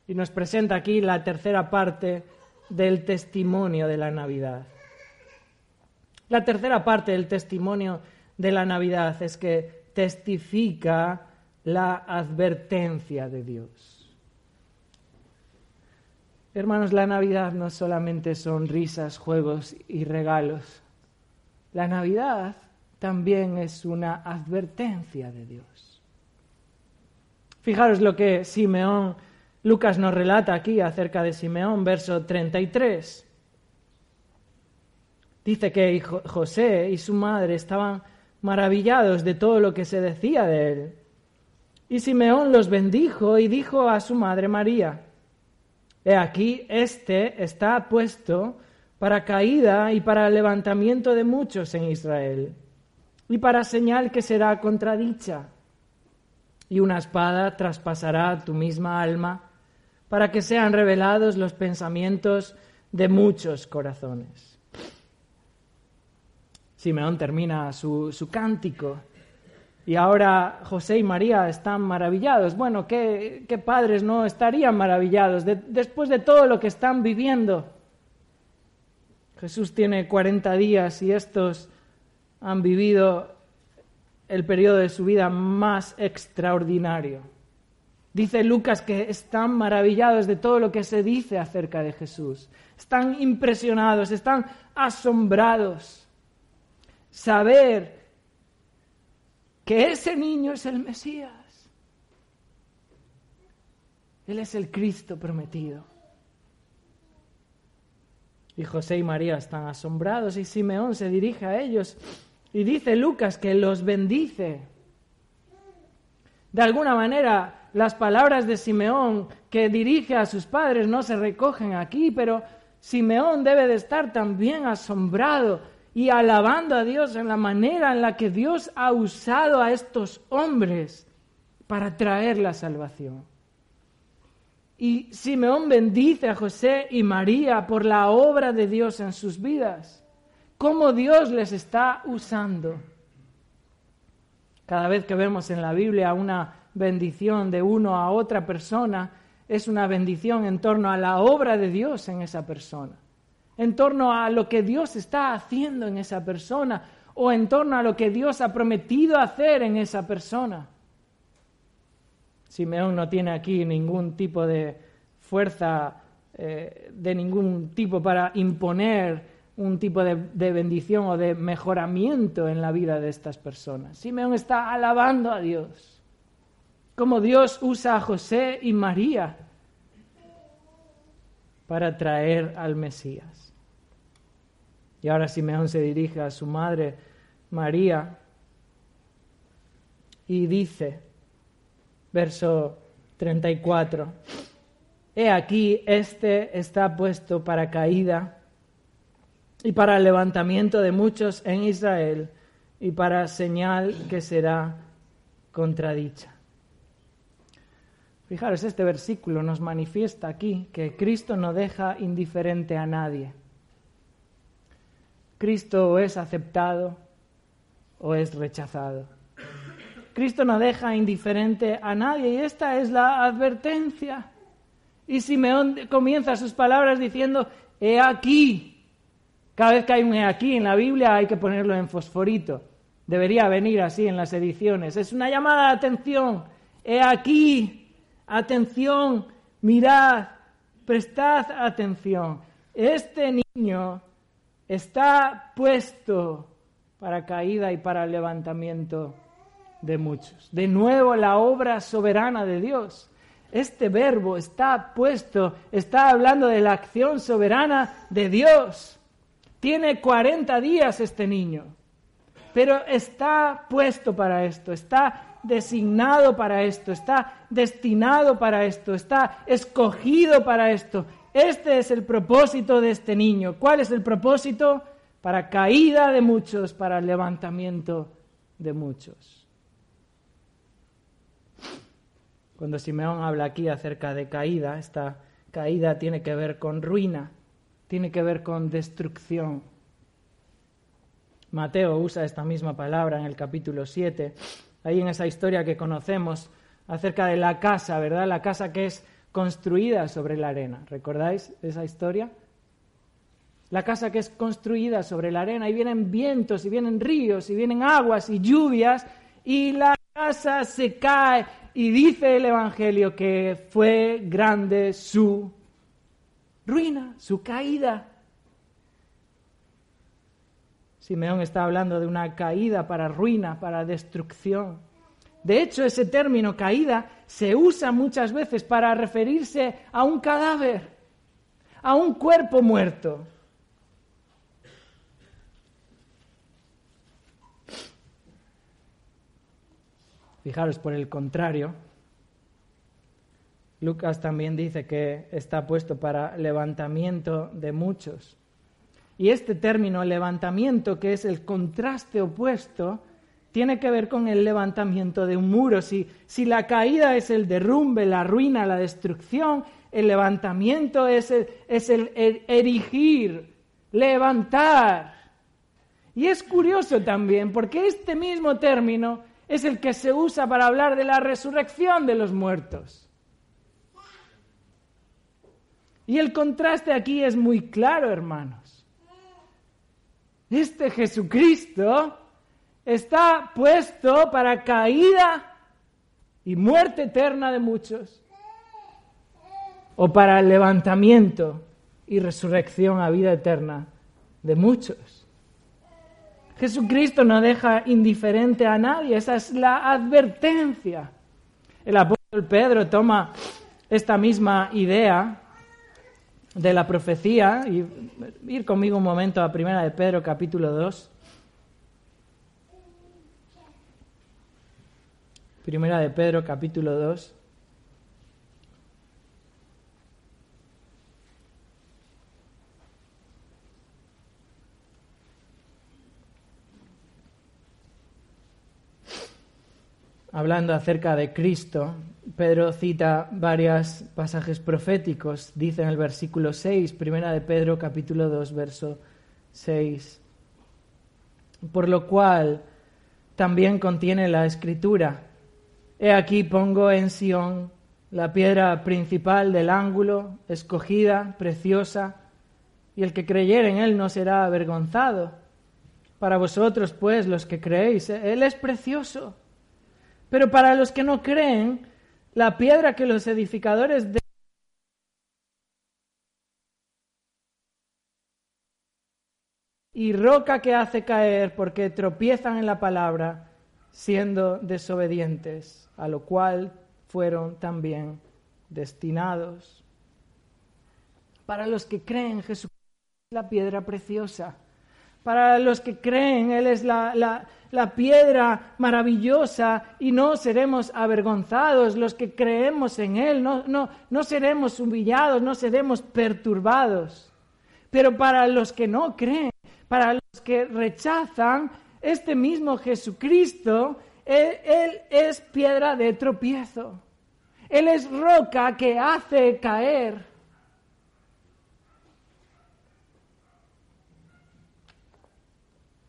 y nos presenta aquí la tercera parte del testimonio de la Navidad. La tercera parte del testimonio de la Navidad es que testifica la advertencia de Dios. Hermanos, la Navidad no solamente son risas, juegos y regalos. La Navidad también es una advertencia de Dios. Fijaros lo que Simeón, Lucas nos relata aquí acerca de Simeón, verso 33. Dice que José y su madre estaban maravillados de todo lo que se decía de él. Y Simeón los bendijo y dijo a su madre María, He aquí, este está puesto para caída y para levantamiento de muchos en Israel, y para señal que será contradicha. Y una espada traspasará tu misma alma, para que sean revelados los pensamientos de muchos corazones. Simeón termina su, cántico y ahora José y María están maravillados. Bueno, ¿qué, padres no estarían maravillados después de todo lo que están viviendo? Jesús tiene 40 días y estos han vivido el periodo de su vida más extraordinario. Dice Lucas que están maravillados de todo lo que se dice acerca de Jesús. Están impresionados, están asombrados saber que ese niño es el Mesías. Él es el Cristo prometido. Y José y María están asombrados y Simeón se dirige a ellos y dice Lucas que los bendice. De alguna manera, las palabras de Simeón que dirige a sus padres no se recogen aquí, pero Simeón debe de estar también asombrado y alabando a Dios en la manera en la que Dios ha usado a estos hombres para traer la salvación. Y Simeón bendice a José y María por la obra de Dios en sus vidas, cómo Dios les está usando. Cada vez que vemos en la Biblia una bendición de uno a otra persona, es una bendición en torno a la obra de Dios en esa persona en torno a lo que Dios está haciendo en esa persona o en torno a lo que Dios ha prometido hacer en esa persona. Simeón no tiene aquí ningún tipo de fuerza eh, de ningún tipo para imponer un tipo de, de, bendición o de mejoramiento en la vida de estas personas. Simeón está alabando a Dios, como Dios usa a José y María para traer al Mesías. Y ahora Simeón se dirige a su madre María y dice, verso 34, He aquí, este está puesto para caída y para el levantamiento de muchos en Israel y para señal que será contradicha. Fijaros, este versículo nos manifiesta aquí que Cristo no deja indiferente a nadie. Cristo o es aceptado o es rechazado. Cristo no deja indiferente a nadie y esta es la advertencia. Y Simeón comienza sus palabras diciendo, he aquí. Cada vez que hay un he aquí en la Biblia hay que ponerlo en fosforito. Debería venir así en las ediciones. Es una llamada de atención. He aquí. Atención. Mirad. Prestad atención. Este niño está puesto para caída y para levantamiento de muchos. De nuevo la obra soberana de Dios. Este verbo está puesto, está hablando de la acción soberana de Dios. Tiene 40 días este niño, pero está puesto para esto, está designado para esto, está destinado para esto, está escogido para esto. Este es el propósito de este niño. ¿Cuál es el propósito? Para caída de muchos, para levantamiento de muchos. Cuando Simeón habla aquí acerca de caída, esta caída tiene que ver con ruina, tiene que ver con destrucción. Mateo usa esta misma palabra en el capítulo 7, ahí en esa historia que conocemos acerca de la casa, ¿verdad? La casa que es construida sobre la arena. ¿Recordáis esa historia? La casa que es construida sobre la arena y vienen vientos y vienen ríos y vienen aguas y lluvias y la casa se cae y dice el Evangelio que fue grande su ruina, su caída. Simeón está hablando de una caída para ruina, para destrucción. De hecho, ese término caída se usa muchas veces para referirse a un cadáver, a un cuerpo muerto. Fijaros, por el contrario, Lucas también dice que está puesto para levantamiento de muchos. Y este término levantamiento, que es el contraste opuesto, tiene que ver con el levantamiento de un muro. Si, si la caída es el derrumbe, la ruina, la destrucción, el levantamiento es el, es el erigir, levantar. Y es curioso también, porque este mismo término es el que se usa para hablar de la resurrección de los muertos. Y el contraste aquí es muy claro, hermanos. Este Jesucristo está puesto para caída y muerte eterna de muchos, o para levantamiento y resurrección a vida eterna de muchos. Jesucristo no deja indiferente a nadie, esa es la advertencia. El apóstol Pedro toma esta misma idea de la profecía y ir conmigo un momento a Primera de Pedro capítulo 2. Primera de Pedro capítulo 2. hablando acerca de Cristo, Pedro cita varios pasajes proféticos. Dice en el versículo 6, primera de Pedro capítulo 2, verso 6. Por lo cual también contiene la escritura. He aquí pongo en Sión la piedra principal del ángulo, escogida, preciosa, y el que creyere en él no será avergonzado. Para vosotros, pues, los que creéis, él es precioso pero para los que no creen, la piedra que los edificadores de y roca que hace caer porque tropiezan en la palabra, siendo desobedientes, a lo cual fueron también destinados. Para los que creen, Jesús es la piedra preciosa. Para los que creen, Él es la, la, piedra maravillosa y no seremos avergonzados. Los que creemos en Él, no, no, no seremos humillados, no seremos perturbados. Pero para los que no creen, para los que rechazan, este mismo Jesucristo, él, es piedra de tropiezo. Él es roca que hace caer.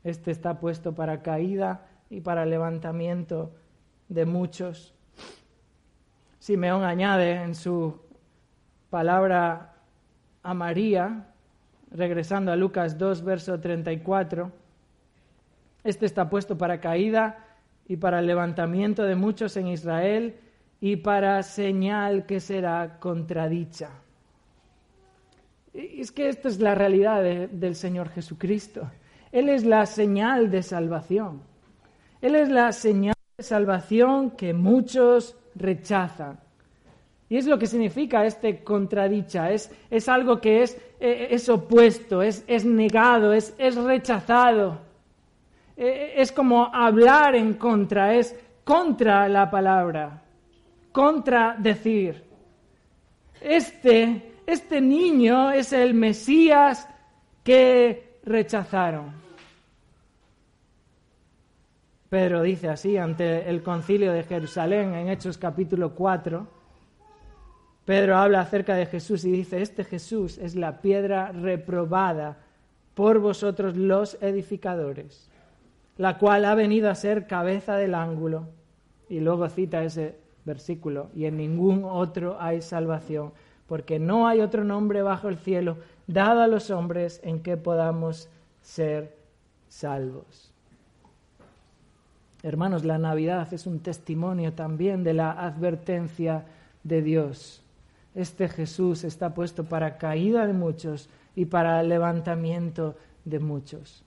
Este está puesto para caída y para levantamiento de muchos. Simeón añade en su palabra a María, regresando a Lucas 2, verso 34, este está puesto para caída y para levantamiento de muchos en Israel y para señal que será contradicha. Es que esta es la realidad del Señor Jesucristo. Él es la señal de salvación. Él es la señal de salvación que muchos rechazan. Y es lo que significa este contradicha, es, es algo que es, e, es opuesto, es, es negado, es rechazado. E, es como hablar en contra, es contra la palabra, contra decir. Este, este niño es el Mesías que rechazaron. Pedro dice así ante el concilio de Jerusalén en Hechos capítulo 4. Pedro habla acerca de Jesús y dice, este Jesús es la piedra reprobada por vosotros los edificadores, la cual ha venido a ser cabeza del ángulo. Y luego cita ese versículo, y en ningún otro hay salvación, porque no hay otro nombre bajo el cielo dado a los hombres en que podamos ser salvos. Hermanos, la Navidad es un testimonio también de la advertencia de Dios. Este Jesús está puesto para caída de muchos y para levantamiento de muchos.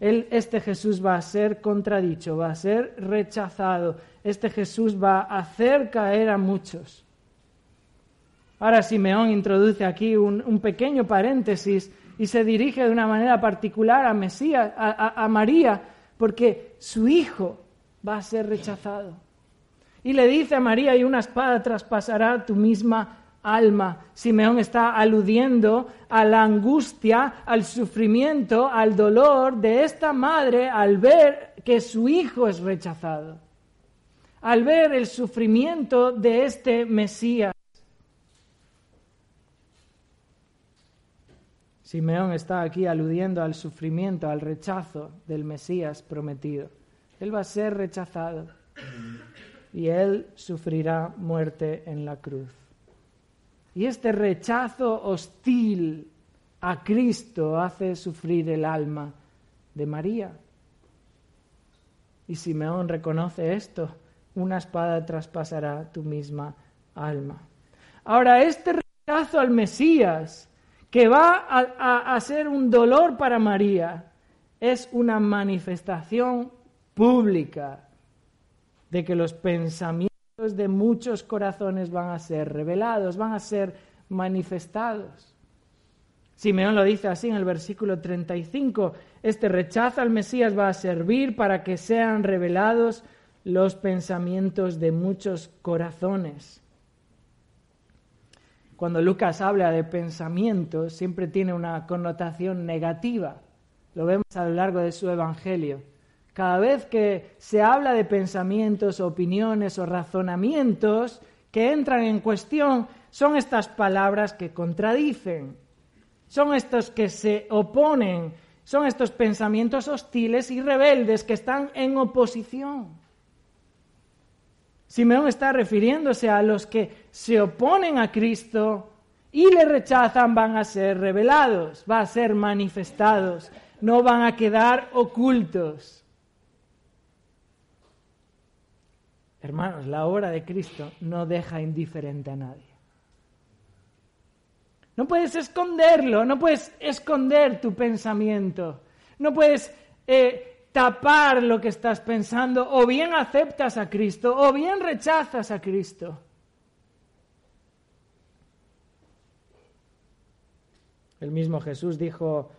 Este Jesús va a ser contradicho, va a ser rechazado. Este Jesús va a hacer caer a muchos. Ahora Simeón introduce aquí un, pequeño paréntesis y se dirige de una manera particular a Mesías, a María, porque su hijo va a ser rechazado. Y le dice a María, y una espada traspasará tu misma alma. Simeón está aludiendo a la angustia, al sufrimiento, al dolor de esta madre al ver que su hijo es rechazado, al ver el sufrimiento de este Mesías. Simeón está aquí aludiendo al sufrimiento, al rechazo del Mesías prometido. Él va a ser rechazado y él sufrirá muerte en la cruz. Y este rechazo hostil a Cristo hace sufrir el alma de María. Y Simeón reconoce esto, una espada traspasará tu misma alma. Ahora, este rechazo al Mesías que va a, ser un dolor para María, es una manifestación pública de que los pensamientos de muchos corazones van a ser revelados, van a ser manifestados. Simeón lo dice así en el versículo 35, este rechazo al Mesías va a servir para que sean revelados los pensamientos de muchos corazones. Cuando Lucas habla de pensamientos, siempre tiene una connotación negativa. Lo vemos a lo largo de su Evangelio. Cada vez que se habla de pensamientos, opiniones o razonamientos que entran en cuestión, son estas palabras que contradicen, son estos que se oponen, son estos pensamientos hostiles y rebeldes que están en oposición. Simeón está refiriéndose a los que se oponen a Cristo y le rechazan, van a ser revelados, van a ser manifestados, no van a quedar ocultos. Hermanos, la obra de Cristo no deja indiferente a nadie. No puedes esconderlo, no puedes esconder tu pensamiento, no puedes eh, tapar lo que estás pensando, o bien aceptas a Cristo, o bien rechazas a Cristo. El mismo Jesús dijo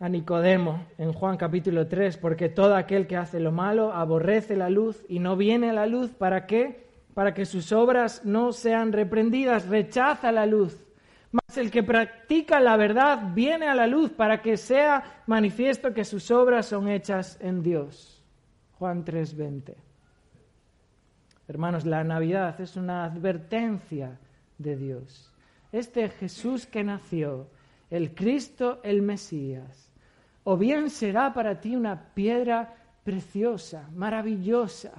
a Nicodemo en Juan capítulo 3, porque todo aquel que hace lo malo aborrece la luz y no viene a la luz, ¿para qué? Para que sus obras no sean reprendidas, rechaza la luz mas el que practica la verdad viene a la luz para que sea manifiesto que sus obras son hechas en Dios. Juan 3:20. Hermanos, la Navidad es una advertencia de Dios. Este Jesús que nació, el Cristo, el Mesías, o bien será para ti una piedra preciosa, maravillosa,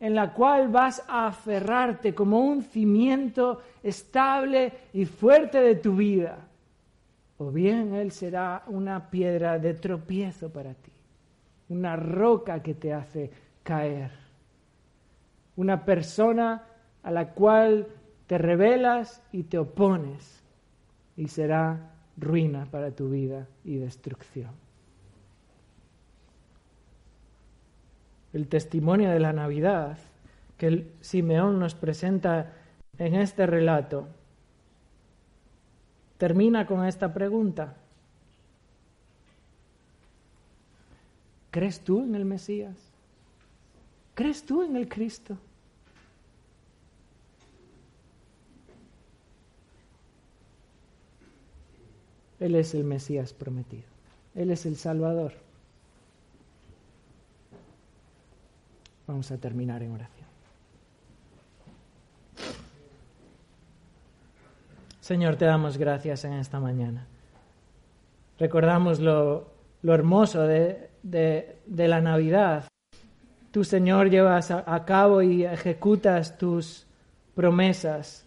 en la cual vas a aferrarte como un cimiento estable y fuerte de tu vida. O bien Él será una piedra de tropiezo para ti, una roca que te hace caer, una persona a la cual te rebelas y te opones, y será ruina para tu vida y destrucción. El testimonio de la Navidad que Simeón nos presenta en este relato termina con esta pregunta. ¿Crees tú en el Mesías? ¿Crees tú en el Cristo? Él es el Mesías prometido. Él es el Salvador. Vamos a terminar en oración. Señor, te damos gracias en esta mañana. Recordamos lo, hermoso de, la Navidad. Tú, Señor, llevas a cabo y ejecutas tus promesas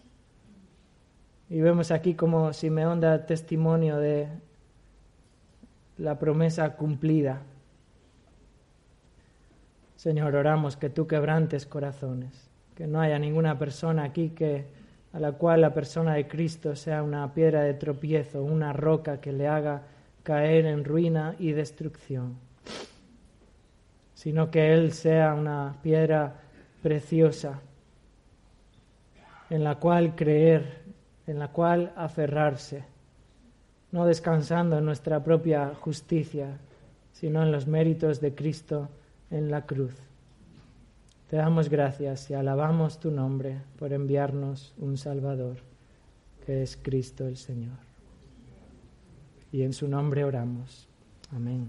y vemos aquí como Simeón da testimonio de la promesa cumplida. Señor, oramos que tú quebrantes corazones, que no haya ninguna persona aquí que a la cual la persona de Cristo sea una piedra de tropiezo, una roca que le haga caer en ruina y destrucción, sino que Él sea una piedra preciosa en la cual creer en la cual aferrarse, no descansando en nuestra propia justicia, sino en los méritos de Cristo en la cruz. Te damos gracias y alabamos tu nombre por enviarnos un Salvador, que es Cristo el Señor. Y en su nombre oramos. Amén.